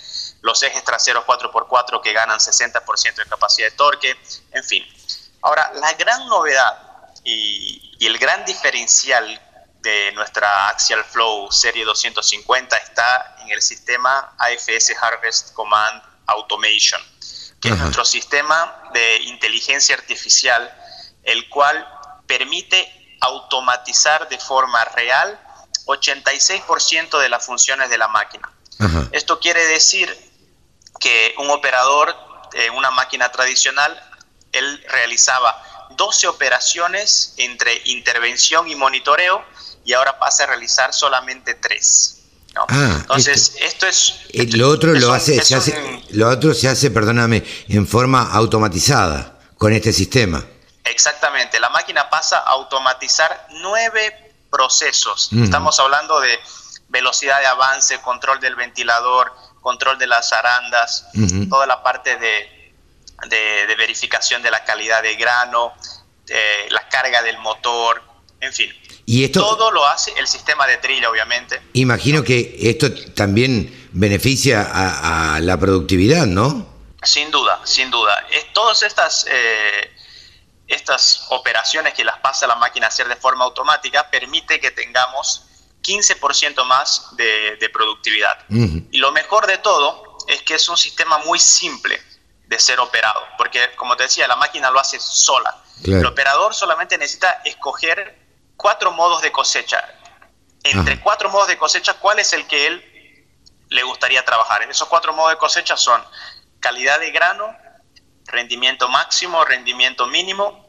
los ejes traseros 4x4 que ganan 60% de capacidad de torque, en fin. Ahora, la gran novedad y, el gran diferencial de nuestra Axial Flow Serie 250 está en el sistema AFS Harvest Command Automation, que es nuestro sistema de inteligencia artificial, el cual permite automatizar de forma real 86% de las funciones de la máquina. Esto quiere decir que un operador en una máquina tradicional, él realizaba 12 operaciones entre intervención y monitoreo y ahora pasa a realizar solamente 3. Ah, Entonces, esto, es... Eh, lo otro lo hace, se hace, lo otro se hace, perdóname, en forma automatizada con este sistema. Exactamente, la máquina pasa a automatizar nueve procesos. Estamos hablando de velocidad de avance, control del ventilador, control de las arandas, toda la parte de de, verificación de la calidad de grano, la carga del motor, en fin. Y esto, Todo lo hace el sistema de trilla, obviamente. imagino que esto también beneficia a, a la productividad, ¿no? Sin duda, sin duda. Es, todas estas, eh, estas operaciones que las pasa la máquina a hacer de forma automática permite que tengamos 15% más de, de productividad. Y lo mejor de todo es que es un sistema muy simple de ser operado, porque como te decía, la máquina lo hace sola. Claro. El operador solamente necesita escoger cuatro modos de cosecha. Entre Ajá. cuatro modos de cosecha, ¿cuál es el que él le gustaría trabajar? En esos cuatro modos de cosecha son calidad de grano, rendimiento máximo, rendimiento mínimo,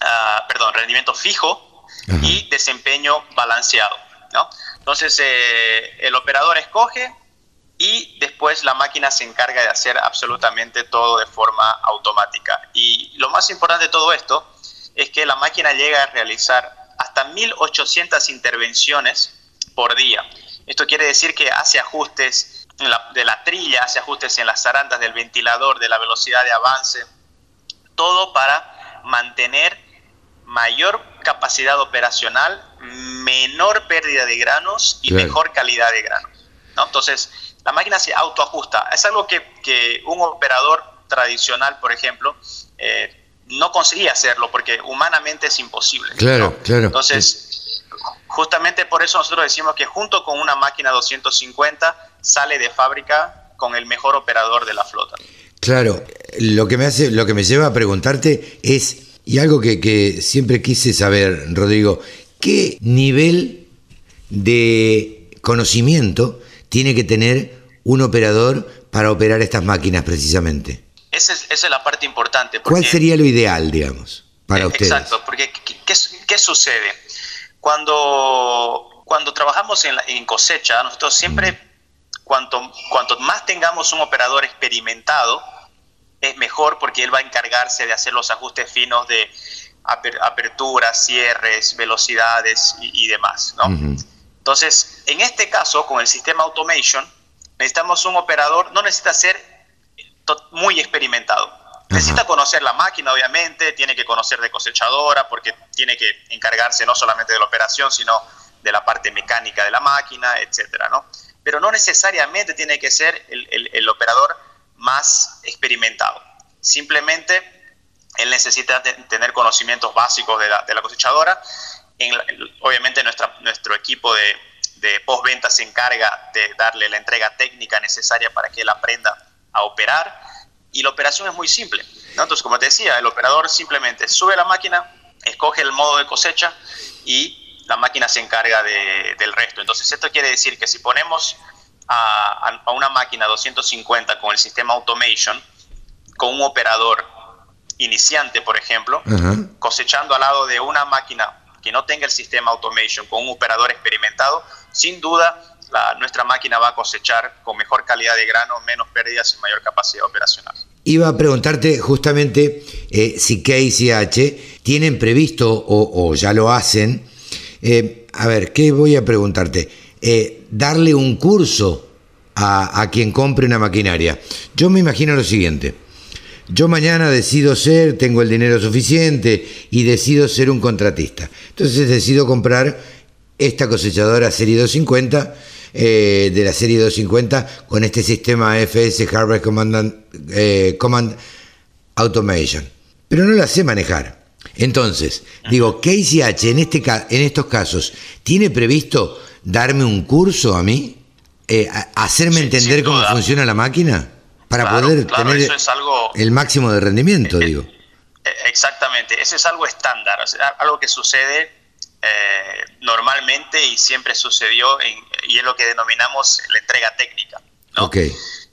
ah, perdón, rendimiento fijo y desempeño balanceado. ¿no? Entonces, eh, el operador escoge y después la máquina se encarga de hacer absolutamente todo de forma automática. Y lo más importante de todo esto es que la máquina llega a realizar hasta 1800 intervenciones por día. Esto quiere decir que hace ajustes la- de la trilla, hace ajustes en las zarandas del ventilador, de la velocidad de avance, todo para mantener mayor capacidad operacional, menor pérdida de granos y Claro. mejor calidad de granos. ¿No? Entonces, la máquina se autoajusta. Es algo que, que un operador tradicional, por ejemplo, eh, no conseguía hacerlo porque humanamente es imposible. Claro, claro. Entonces, justamente por eso nosotros decimos que junto con una máquina 250 sale de fábrica con el mejor operador de la flota. Claro, lo que me hace, lo que me lleva a preguntarte es, y algo que, que siempre quise saber, Rodrigo, ¿qué nivel de conocimiento tiene que tener un operador para operar estas máquinas precisamente? Esa es, esa es la parte importante. Porque, ¿Cuál sería lo ideal, digamos, para Eh, ustedes? Exacto, porque ¿qué, qué- qué sucede? Cuando, cuando trabajamos en, la- en cosecha, nosotros siempre, cuanto, cuanto más tengamos un operador experimentado, es mejor porque él va a encargarse de hacer los ajustes finos de aper- aperturas, cierres, velocidades y, y demás, ¿no? Entonces, en este caso, con el sistema automation, necesitamos un operador, no necesita ser muy experimentado. Necesita conocer la máquina, obviamente, tiene que conocer de cosechadora, porque tiene que encargarse no solamente de la operación, sino de la parte mecánica de la máquina, etcétera, ¿no? Pero no necesariamente tiene que ser el, el- el operador más experimentado. Simplemente él necesita te- tener conocimientos básicos de la, de la cosechadora. En la- el- obviamente nuestra, nuestro equipo de, de postventa se encarga de darle la entrega técnica necesaria para que él aprenda a operar. Y la operación es muy simple. ¿no? Entonces, como te decía, el operador simplemente sube la máquina, escoge el modo de cosecha y la máquina se encarga de- del resto. Entonces, esto quiere decir que si ponemos a, una máquina 250 con el sistema automation, con un operador iniciante, por ejemplo, cosechando al lado de una máquina que no tenga el sistema automation con un operador experimentado, sin duda nuestra máquina va a cosechar con mejor calidad de grano, menos pérdidas y mayor capacidad operacional. Iba a preguntarte justamente eh, si KCH tienen previsto o, ya lo hacen. eh, a ver, ¿qué voy a preguntarte? Eh, darle un curso a quien compre una maquinaria. Yo me imagino lo siguiente. Yo mañana decido ser, tengo el dinero suficiente y decido ser un contratista. Entonces decido comprar esta cosechadora Serie 250 eh, de la Serie 250 con este sistema FS Harvest Command, eh, Command Automation. Pero no la sé manejar. Entonces, digo, KCH en, este, en estos casos, ¿tiene previsto darme un curso a mí? Eh, ¿Hacerme entender cómo funciona la máquina? Para Claro, poder claro, tener eso es algo- el máximo de rendimiento, digo. Eh, Exactamente, eso es algo estándar, o sea, algo que sucede eh, normalmente y siempre sucedió en- y es lo que denominamos la entrega técnica. Ok. Eh,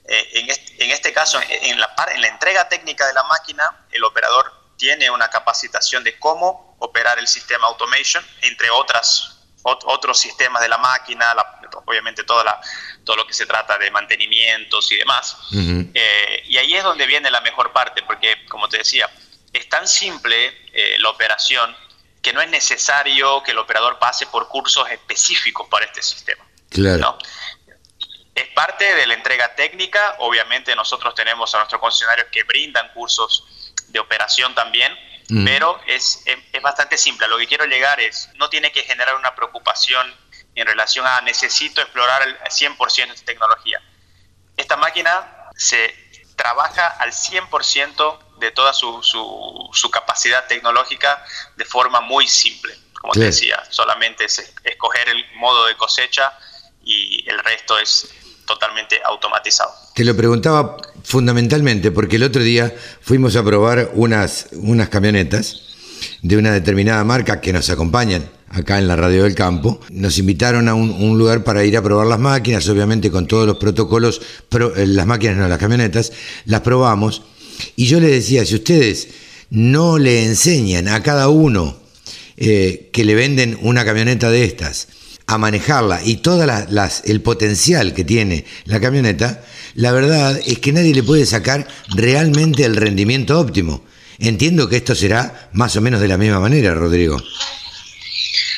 en, este, en este caso, en la, par- en la entrega técnica de la máquina, el operador tiene una capacitación de cómo operar el sistema automation, entre otras ot- otros sistemas de la máquina, la- obviamente toda la, todo lo que se trata de mantenimientos y demás. Eh, y ahí es donde viene la mejor parte, porque como te decía, es tan simple eh, la operación que no es necesario que el operador pase por cursos específicos para este sistema. Claro. Es parte de la entrega técnica, obviamente nosotros tenemos a nuestros concesionarios que brindan cursos de operación también, Mm. Pero es, es, bastante simple. lo que quiero llegar es, no tiene que generar una preocupación en relación a necesito explorar el 100% de tecnología. Esta máquina se trabaja al 100% de toda su, su, capacidad tecnológica de forma muy simple. Como te decía, solamente es escoger el modo de cosecha y el resto es totalmente automatizado. Te lo preguntaba fundamentalmente porque el otro día fuimos a probar unas, unas camionetas de una determinada marca que nos acompañan acá en la radio del campo. Nos invitaron a un, lugar para ir a probar las máquinas, obviamente con todos los protocolos, eh, las máquinas no, las camionetas, las probamos. Y yo les decía, si ustedes no le enseñan a cada uno eh, que le venden una camioneta de estas, a manejarla y todo las, el potencial que tiene la camioneta, la verdad es que nadie le puede sacar realmente el rendimiento óptimo. Entiendo que esto será más o menos de la misma manera, Rodrigo.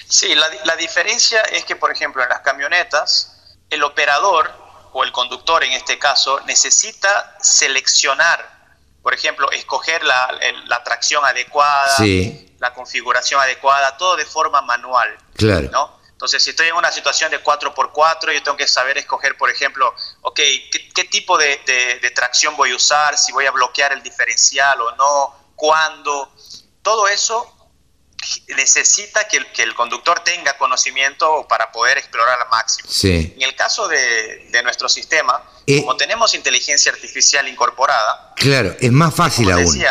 Sí, la, la diferencia es que, por ejemplo, en las camionetas, el operador o el conductor en este caso necesita seleccionar, por ejemplo, escoger la, la tracción adecuada, la configuración adecuada, todo de forma manual. Claro. ¿no? Entonces, si estoy en una situación de 4x4, yo tengo que saber escoger, por ejemplo, ok, ¿qué, tipo de, tracción voy a usar? Si voy a bloquear el diferencial o no, cuándo. Todo eso necesita que el, conductor tenga conocimiento para poder explorar al máximo. En el caso de, nuestro sistema, eh, como tenemos inteligencia artificial incorporada, claro, es más fácil aún.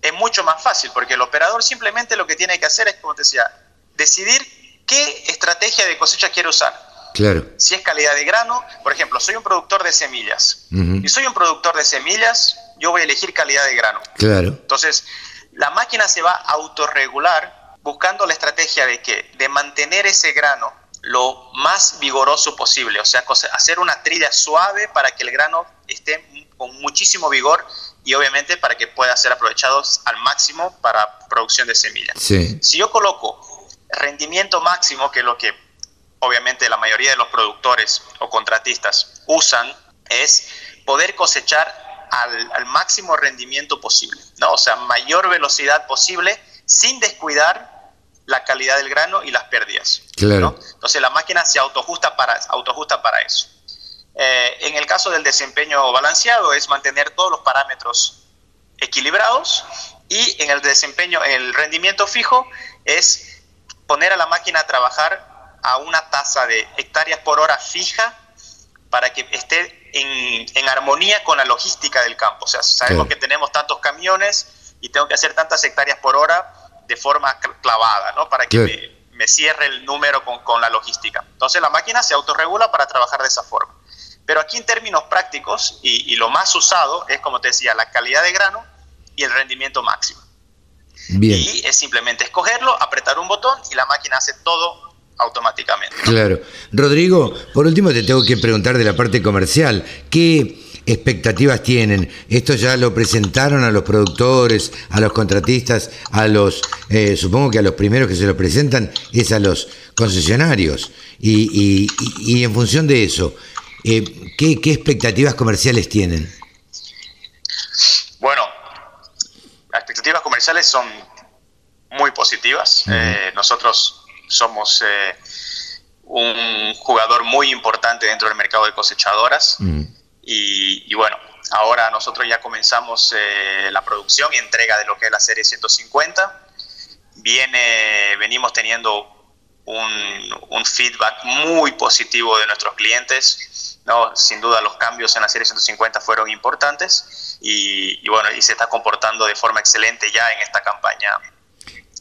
es mucho más fácil porque el operador simplemente lo que tiene que hacer es, como te decía, decidir qué estrategia de cosecha quiero usar. Claro. Si es calidad de grano, por ejemplo, soy un productor de semillas. Y soy un productor de semillas, yo voy a elegir calidad de grano. Claro. Entonces, la máquina se va a autorregular buscando la estrategia de que de mantener ese grano lo más vigoroso posible, o sea, hacer una trilla suave para que el grano esté con muchísimo vigor y obviamente para que pueda ser aprovechado al máximo para producción de semillas. Sí. Si yo coloco rendimiento máximo, que es lo que obviamente la mayoría de los productores o contratistas usan, es poder cosechar al, máximo rendimiento posible, ¿no? O sea, mayor velocidad posible sin descuidar la calidad del grano y las pérdidas. Claro. Entonces la máquina se autoajusta para, autoajusta para eso. Eh, en el caso del desempeño balanceado es mantener todos los parámetros equilibrados y en el desempeño, en el rendimiento fijo es poner a la máquina a trabajar a una tasa de hectáreas por hora fija para que esté en, armonía con la logística del campo. O sea, sabemos que tenemos tantos camiones y tengo que hacer tantas hectáreas por hora de forma clavada, ¿no? Para que me, cierre el número con, la logística. Entonces la máquina se autorregula para trabajar de esa forma. Pero aquí en términos prácticos, y, y lo más usado es, como te decía, la calidad de grano y el rendimiento máximo. Y es simplemente escogerlo, apretar un botón y la máquina hace todo automáticamente. Claro. Rodrigo, por último te tengo que preguntar de la parte comercial. ¿Qué expectativas tienen? Esto ya lo presentaron a los productores, a los contratistas, a los, eh, supongo que a los primeros que se lo presentan es a los concesionarios. Y, en función de eso, eh, ¿qué, ¿qué expectativas comerciales tienen? Bueno, expectativas comerciales son muy positivas. Eh, nosotros somos eh, un jugador muy importante dentro del mercado de cosechadoras y, bueno, ahora nosotros ya comenzamos eh, la producción y entrega de lo que es la serie 150. Viene, venimos teniendo un, un feedback muy positivo de nuestros clientes. ¿no? Sin duda los cambios en la serie 150 fueron importantes y, bueno, y se está comportando de forma excelente ya en esta campaña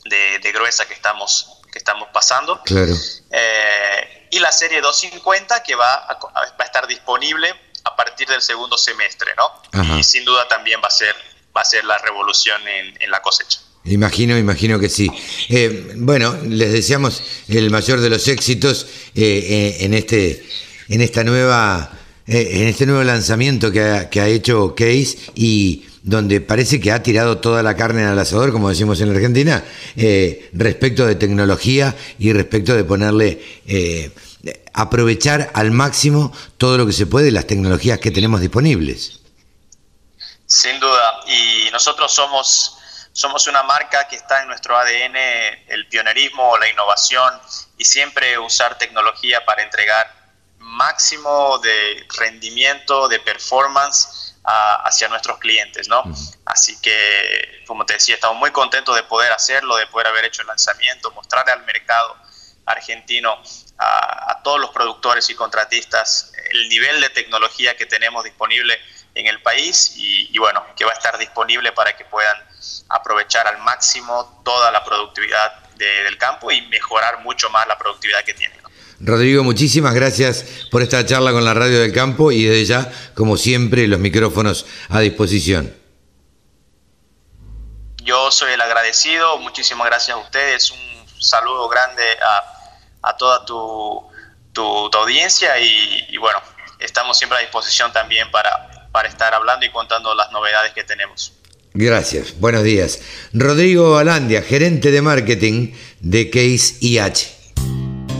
de, gruesa que estamos, que estamos pasando. Claro. Eh, y la serie 250 que va a, va a, estar disponible a partir del segundo semestre, ¿no? Y sin duda también va a ser, va a ser la revolución en, en la cosecha. Imagino, imagino que sí. Eh, bueno, les deseamos el mayor de los éxitos eh, en, este, en esta nueva en este nuevo lanzamiento que ha, hecho Case y donde parece que ha tirado toda la carne al asador, como decimos en Argentina, eh, respecto de tecnología y respecto de ponerle, eh, aprovechar al máximo todo lo que se puede las tecnologías que tenemos disponibles. Sin duda, y nosotros somos somos una marca que está en nuestro ADN el pionerismo, la innovación y siempre usar tecnología para entregar máximo de rendimiento, de performance hacia nuestros clientes, ¿no? Así que, como te decía, estamos muy contentos de poder hacerlo, de poder haber hecho el lanzamiento, mostrarle al mercado argentino, a, todos los productores y contratistas, el nivel de tecnología que tenemos disponible en el país y, bueno, que va a estar disponible para que puedan aprovechar al máximo toda la productividad del campo y mejorar mucho más la productividad que tienen. Rodrigo, muchísimas gracias por esta charla con la Radio del Campo y desde ya, como siempre, los micrófonos a disposición. Yo soy el agradecido, muchísimas gracias a ustedes, un saludo grande a, toda tu, audiencia y, bueno, estamos siempre a disposición también para, para estar hablando y contando las novedades que tenemos. Gracias, buenos días. Rodrigo Alandia, gerente de marketing de Case IH.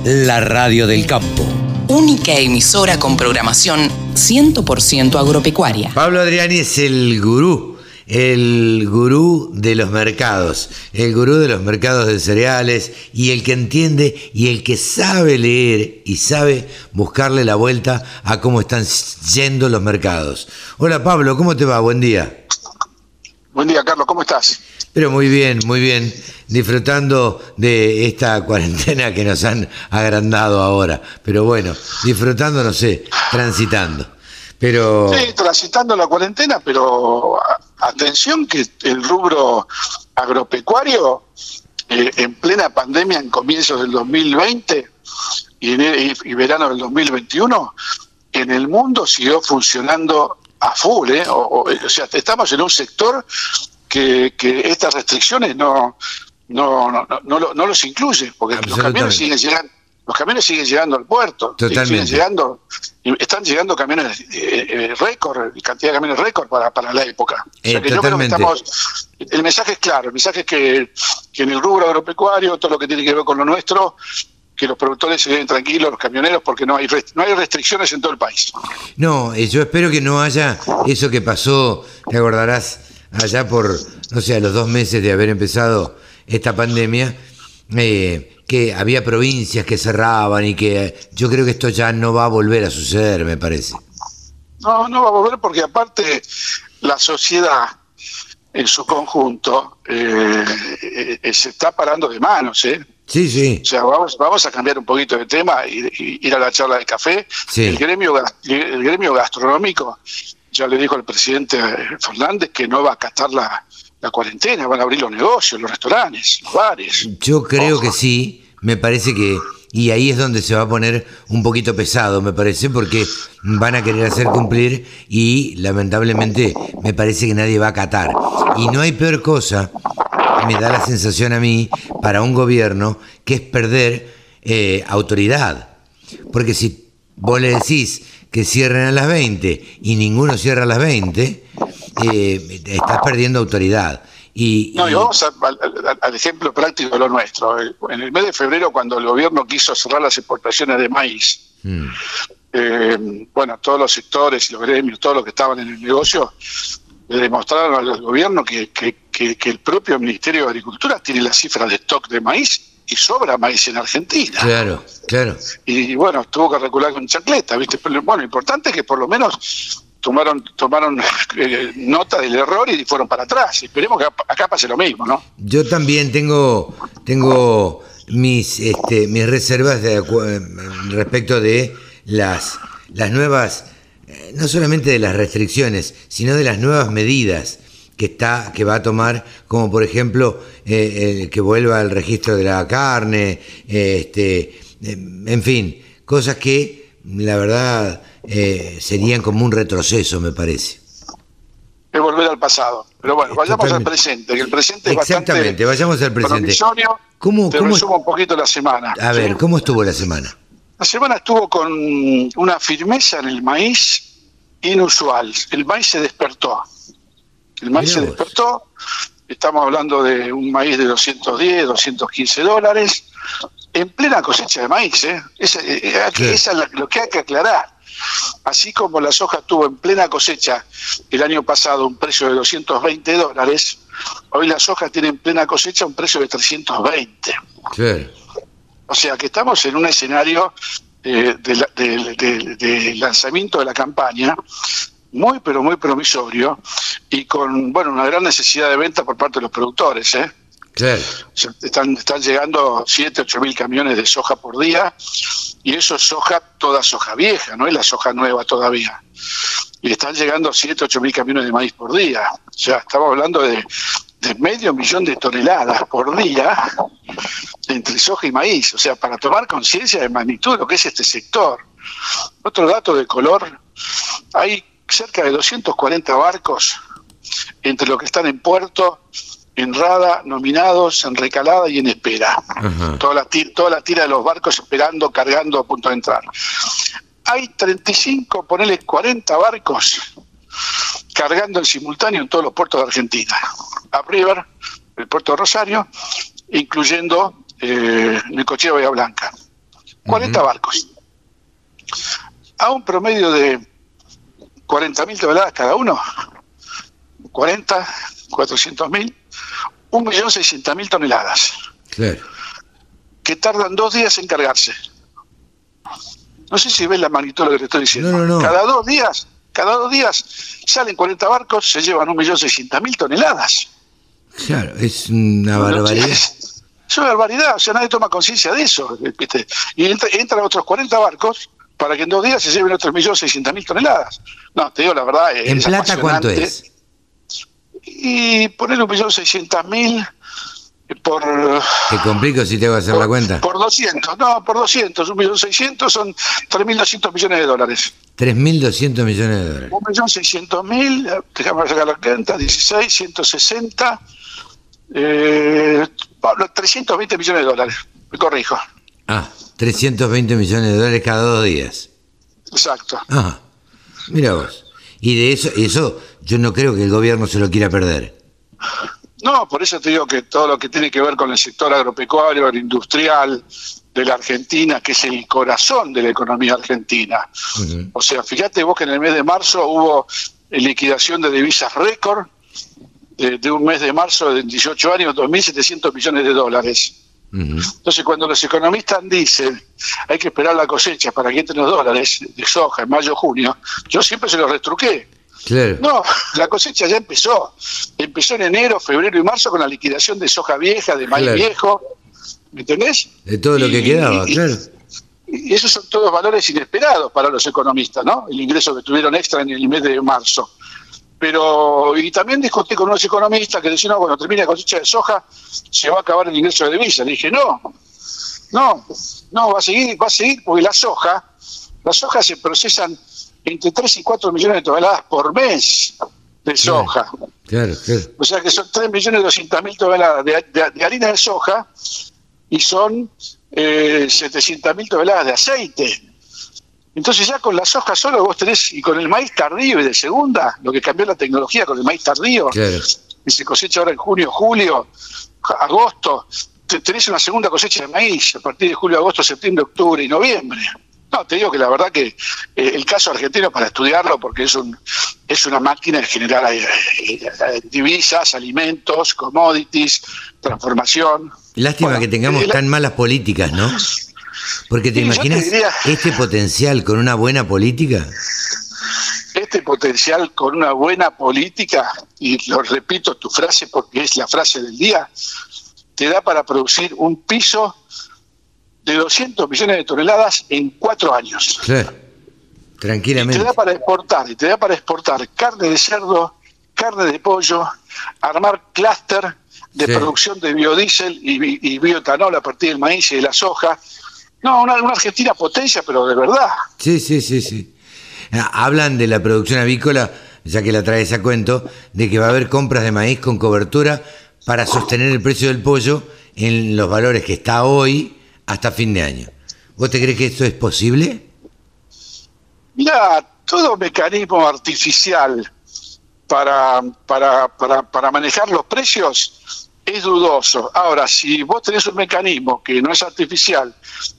La radio del campo. Única emisora con programación 100% agropecuaria. Pablo Adriani es el gurú, el gurú de los mercados, el gurú de los mercados de cereales y el que entiende y el que sabe leer y sabe buscarle la vuelta a cómo están yendo los mercados. Hola Pablo, ¿cómo te va? Buen día. Buen día, Carlos, ¿cómo estás? Pero muy bien, muy bien, disfrutando de esta cuarentena que nos han agrandado ahora. Pero bueno, disfrutando, no sé, transitando. Pero... Sí, transitando la cuarentena, pero atención que el rubro agropecuario eh, en plena pandemia en comienzos del 2020 y, y, verano del 2021, en el mundo siguió funcionando a full, ¿eh? o, sea, estamos en un sector que, estas restricciones no, no, no, no, no los incluyen, porque los camiones siguen llegando. Los camiones siguen llegando al puerto, siguen llegando, están llegando camiones eh, eh, récord, cantidad de camiones récord para, para la época. yo creo que estamos, el mensaje es claro, el mensaje es que, que en el rubro agropecuario, todo lo que tiene que ver con lo nuestro, que los productores se queden tranquilos, los camioneros, porque no hay, no hay restricciones en todo el país. No, yo espero que no haya eso que pasó, te acordarás, allá por, no sé, a los dos meses de haber empezado esta pandemia, eh, que había provincias que cerraban y que yo creo que esto ya no va a volver a suceder, me parece. No, no va a volver porque aparte la sociedad en su conjunto eh, eh, se está parando de manos, ¿eh? Sí, sí. O sea, vamos, vamos a cambiar un poquito de tema y, ir a la charla de café. El, gremio, el gremio gastronómico ya le dijo al presidente Fernández que no va a acatar la, cuarentena, van a abrir los negocios, los restaurantes, los bares. Yo creo que sí, me parece que, y ahí es donde se va a poner un poquito pesado, me parece, porque van a querer hacer cumplir y lamentablemente me parece que nadie va a acatar. Y no hay peor cosa, me da la sensación a mí, para un gobierno, que es perder eh, autoridad. Porque si vos le decís, que cierren a las 20 y ninguno cierra a las 20, eh, estás perdiendo autoridad. Y, no, y vamos al, ejemplo práctico de lo nuestro. En el mes de febrero, cuando el gobierno quiso cerrar las exportaciones de maíz, mm. eh, bueno, todos los sectores y los gremios, todos los que estaban en el negocio, le demostraron al gobierno que, que, que el propio Ministerio de Agricultura tiene las cifras de stock de maíz y sobra maíz en Argentina. Claro, claro. Y, bueno, tuvo que recular con chancleta, ¿viste? Pero bueno, lo importante es que por lo menos tomaron tomaron eh, nota del error y fueron para atrás. Esperemos que acá pase lo mismo, ¿no? Yo también tengo tengo mis este, mis reservas de, respecto de las las nuevas eh, no solamente de las restricciones, sino de las nuevas medidas que está que va a tomar como por ejemplo eh, que vuelva al registro de la carne este en fin cosas que la verdad eh, serían como un retroceso me parece. Es volver al pasado. Pero bueno vayamos al presente que el presente es exactamente vayamos al presente. ¿Cómo, te cómo resumo un poquito la semana a ver cómo estuvo la semana la semana estuvo con una firmeza en el maíz inusual. El maíz se despertó el maíz se despertó, estamos hablando de un maíz de 210, 215 dólares, en plena cosecha de maíz. ¿eh? Esa, eh, es lo que hay que aclarar. así como la soja tuvo en plena cosecha el año pasado un precio de 220 dólares, hoy la soja tiene en plena cosecha un precio de 320. O sea que estamos en un escenario eh, de, lanzamiento de la campaña muy pero muy promisorio y con bueno una gran necesidad de venta por parte de los productores. ¿eh? están, están llegando 7, 8 mil camiones de soja por día y eso es soja, toda soja vieja, no es la soja nueva todavía. Y están llegando 7, 8 mil camiones de maíz por día. O sea, estamos hablando de, de medio millón de toneladas por día entre soja y maíz. O sea, para tomar conciencia de magnitud de lo que es este sector. Otro dato de color, hay cerca de 240 barcos entre los que están en puerto en rada, nominados, en recalada y en espera. Toda, la toda la tira de los barcos esperando, cargando a punto de entrar. Hay 35, ponele 40 barcos cargando en simultáneo en todos los puertos de Argentina. A River, el puerto de Rosario, incluyendo eh, el cochero Bahía Blanca. 40 barcos. A un promedio de 40.000 toneladas cada uno. 40, 400.000 1.600.000 toneladas. Claro. Que tardan dos días en cargarse. No sé si ves la magnitud de lo que te estoy diciendo. Cada dos días, cada dos días salen 40 barcos, se llevan 1.600.000 toneladas. Claro, es una barbaridad. Es, una barbaridad, o sea, nadie toma conciencia de eso. Y entran otros 40 barcos para que en dos días se lleven otros 1.600.000 toneladas. No, te digo la verdad. ¿En plata cuánto es? y poner un millón seiscientos mil por... Te complico si te voy a hacer la cuenta. Por 200, no, por 200, un millón seiscientos son 3.200 millones de dólares. 3.200 millones de dólares. Un millón seiscientos mil, déjame sacar la cuenta, 16, 160, eh, 320 millones de dólares, me corrijo. Ah, 320 millones de dólares cada dos días. Exacto. Ah, mira vos. Y de eso, eso yo no creo que el gobierno se lo quiera perder. No, por eso te digo que todo lo que tiene que ver con el sector agropecuario, industrial de la Argentina, que es el corazón de la economía argentina. O sea, fíjate vos que en el mes de marzo hubo liquidación de divisas récord de, de un mes de marzo de 18 años, 2.700 millones de dólares. Entonces, cuando los economistas dicen hay que esperar la cosecha para que entren los dólares de soja en mayo junio, yo siempre se los retruqué. No, la cosecha ya empezó. Empezó en enero, febrero y marzo con la liquidación de soja vieja, de maíz viejo. ¿Me entendés? De todo lo que quedaba, claro. Y esos son todos valores inesperados para los economistas, ¿no? El ingreso que tuvieron extra en el mes de marzo. Pero, y también discutí con unos economistas que decían, no, cuando termine la cosecha de soja, se va a acabar el ingreso de divisas. Dije, no, no, no, va a seguir, va a seguir, porque la soja, las sojas se procesan entre 3 y 4 millones de toneladas por mes de soja. Claro, claro. O sea que son 3 millones 200 mil toneladas de, harina de soja y son eh, 700 mil toneladas de aceite. Entonces ya con la soja solo vos tenés, y con el maíz tardío y de segunda, lo que cambió la tecnología con el maíz tardío, y se cosecha ahora en junio, julio, agosto, tenés una segunda cosecha de maíz a partir de julio, agosto, septiembre, octubre y noviembre. No, te digo que la verdad que eh, el caso argentino para estudiarlo, porque es un es una máquina de generar eh, eh, divisas, alimentos, commodities, transformación. Lástima que tengamos tan malas políticas, ¿no? Porque te imaginas este potencial con una buena política. Este potencial con una buena política, y lo repito tu frase porque es la frase del día, te da para producir un piso de 200 millones de toneladas en cuatro años. Sí, tranquilamente. Y te da para exportar, y te da para exportar carne de cerdo, carne de pollo, armar clúster de producción de biodiesel y, y, bioetanol a partir del maíz y de la soja, no, una, Argentina potencia, pero de verdad. Sí, sí, sí, sí. Ah, hablan de la producción avícola, ya que la traes a cuento, de que va a haber compras de maíz con cobertura para sostener el precio del pollo en los valores que está hoy hasta fin de año. ¿Vos te crees que esto es posible? Mira, todo mecanismo artificial para, para, para, para manejar los precios es dudoso. Ahora, si vos tenés un mecanismo que no es artificial,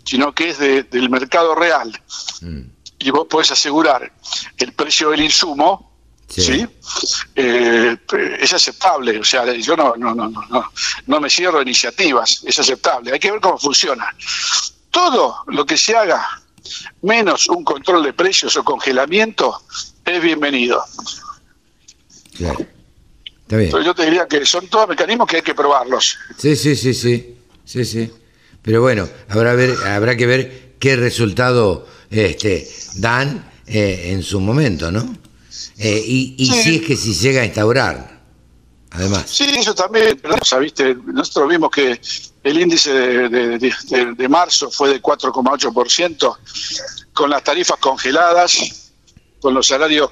sino que es del mercado real, mm. y vos podés asegurar el precio del insumo, ¿sí? Eh, es aceptable, o sea, yo no, no, no, no, no me cierro iniciativas, es aceptable, hay que ver cómo funciona. Todo lo que se haga menos un control de precios o congelamiento es bienvenido. Claro. Está bien. Entonces yo te diría que son todos mecanismos que hay que probarlos. Sí, sí, sí, sí, sí, sí. Pero bueno, habrá, ver, habrá que ver qué resultado este, dan eh, en su momento, ¿no? Eh, y y si es que si llega a instaurar, además. Sí, eso también, pero ¿viste? nosotros vimos que el índice de, de- de- de marzo fue de 4,8%, con las tarifas congeladas, con los salarios,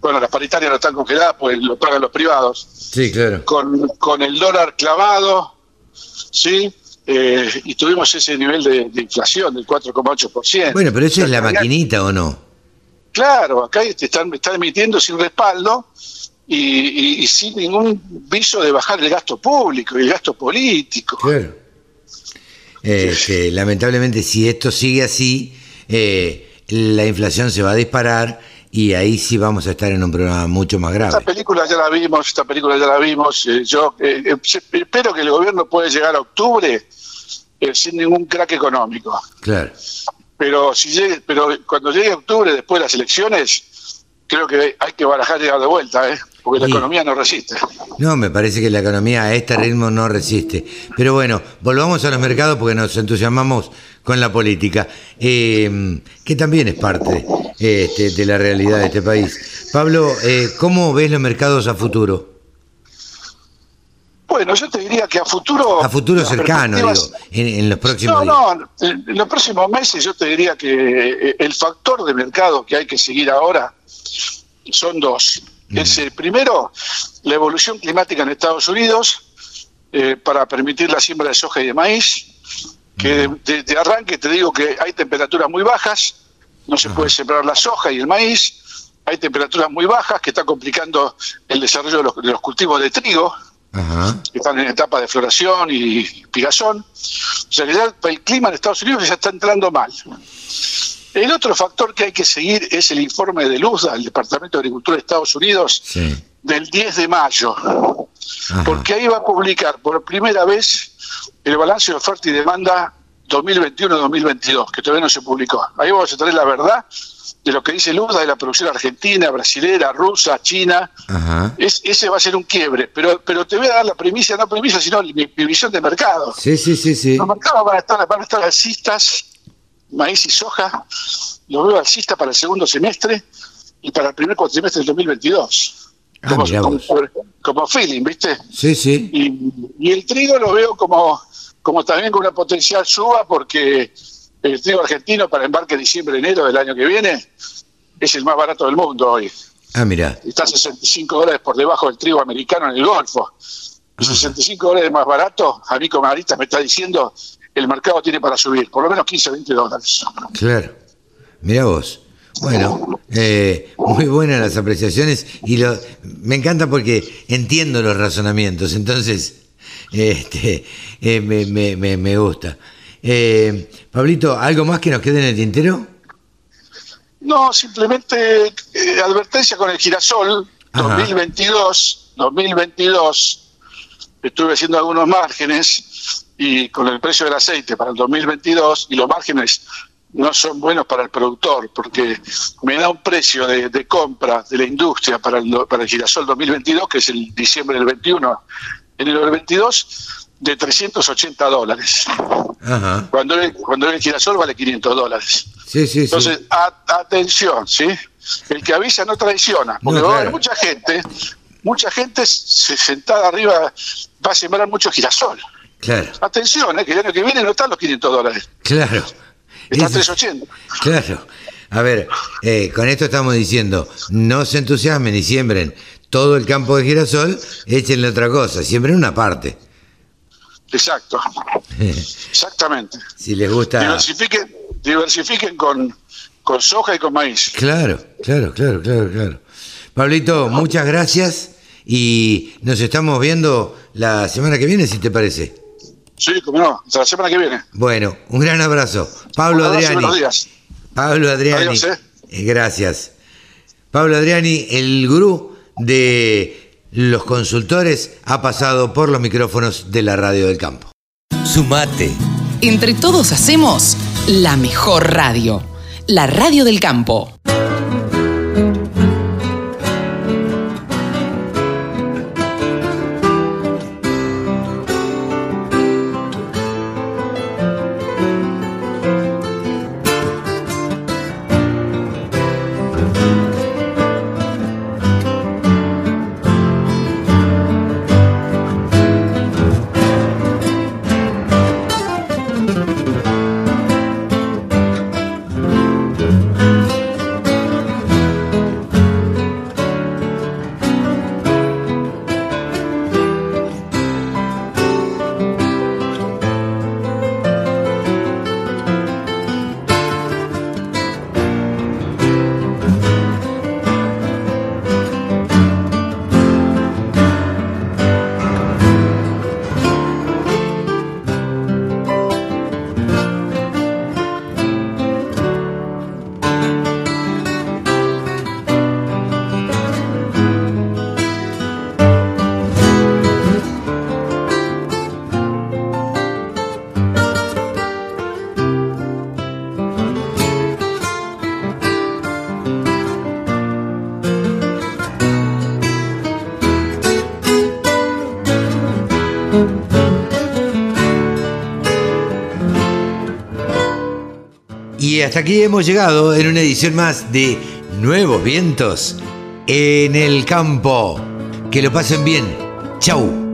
bueno, las paritarias no están congeladas, pues lo pagan los privados, Sí, claro. con, con el dólar clavado, ¿sí? Eh, y tuvimos ese nivel de, de inflación del 4,8%. Bueno, pero eso es la maquinita o no. Claro, acá te están, están emitiendo sin respaldo y, y- y sin ningún viso de bajar el gasto público y el gasto político. Claro. Eh, que lamentablemente, si esto sigue así, eh, la inflación se va a disparar y ahí sí vamos a estar en un problema mucho más Esta grave. película ya la vimos, esta película ya la vimos. eh, yo eh, eh, espero que el gobierno pueda llegar a octubre eh, sin ningún crack económico. Claro. Pero si llegue, pero cuando llegue octubre después de las elecciones, creo que hay que barajar llegar de vuelta, ¿eh? Porque la Sí. economía no resiste. No, me parece que la economía a este ritmo no resiste. Pero bueno, volvamos a los mercados porque nos entusiasmamos con la política, eh, que también es parte este, de la realidad de este país. Pablo, eh, ¿cómo ves los mercados a futuro? Bueno, yo te diría que a futuro... A futuro cercano, digo, en, en los próximos No, días. no, en los próximos meses yo te diría que eh, el factor de mercado que hay que seguir ahora son dos. Es el primero, la evolución climática en Estados Unidos eh, para permitir la siembra de soja y de maíz, que de, de- de arranque te digo que hay temperaturas muy bajas, no se puede sembrar la soja y el maíz, hay temperaturas muy bajas que está complicando el desarrollo de los, de los cultivos de trigo, Ajá. que están en etapa de floración y pigazón. O sea que ya el clima en Estados Unidos ya está entrando mal. El otro factor que hay que seguir es el informe de luz del Departamento de Agricultura de Estados Unidos Sí. del 10 de mayo, Ajá. porque ahí va a publicar por primera vez el balance de oferta y demanda 2021-2022, que todavía no se publicó. Ahí vamos a tener la verdad de lo que dice Luda de la producción argentina, brasilera, rusa, china, Ajá. es, ese va a ser un quiebre, pero, pero te voy a dar la premisa, no premisa, sino mi, mi visión de mercado. Sí, sí, sí, sí. Los mercados van a estar, van a estar alcistas, maíz y soja, los veo alcistas para el segundo semestre y para el primer cuatrimestre del 2022. Ah, como, como, feeling, ¿viste? Sí, sí. Y, y el trigo lo veo como, como también con una potencial suba porque el trigo argentino para embarque diciembre-enero del año que viene es el más barato del mundo hoy Ah, mira. está 65 dólares por debajo del trigo americano en el Golfo. Y 65 dólares más barato, a mí como analista me está diciendo, el mercado tiene para subir, por lo menos 15 o 20 dólares. Claro. Mira vos. Bueno, eh, muy buenas las apreciaciones y lo, me encanta porque entiendo los razonamientos, entonces este, eh, me, me- me- me gusta. Eh, Pablito, ¿algo más que nos quede en el tintero? No, simplemente eh, advertencia con el girasol Ajá. 2022, 2022, estuve haciendo algunos márgenes y con el precio del aceite para el 2022 y los márgenes no son buenos para el productor porque me da un precio de, de compra de la industria para el, para el girasol 2022 que es el diciembre del 21, enero del 22 de 380 dólares. Ajá. Cuando el, cuando el girasol vale 500 dólares. Sí, sí, sí. Entonces, a- atención, ¿sí? El que avisa no traiciona, porque No, va a haber mucha gente, mucha gente se- sentada arriba va a sembrar mucho girasol. Claro, Atención, ¿eh? que el año que viene no están los 500 dólares, claro. están Eso- 380. Claro. A ver, eh, con esto estamos diciendo, no se entusiasmen y siembren todo el campo de girasol, échenle otra cosa, siembren una parte. Exacto, exactamente. si les gusta... Diversifiquen, diversifiquen con, con soja y con maíz. Claro, claro, claro, claro, claro. Pablito, muchas gracias y nos estamos viendo la semana que viene, si te parece. Sí, como no, hasta la semana que viene. Bueno, un gran abrazo. Pablo Un abrazo y Adriani. buenos días. Pablo Adriani. Adiós, eh. Eh, gracias. Pablo Adriani, el gurú de los consultores, ha pasado por los micrófonos de la radio del campo. Sumate. Entre todos hacemos la mejor radio, la radio del campo. Hasta aquí hemos llegado en una edición más de Nuevos Vientos en el Campo. Que lo pasen bien. Chau.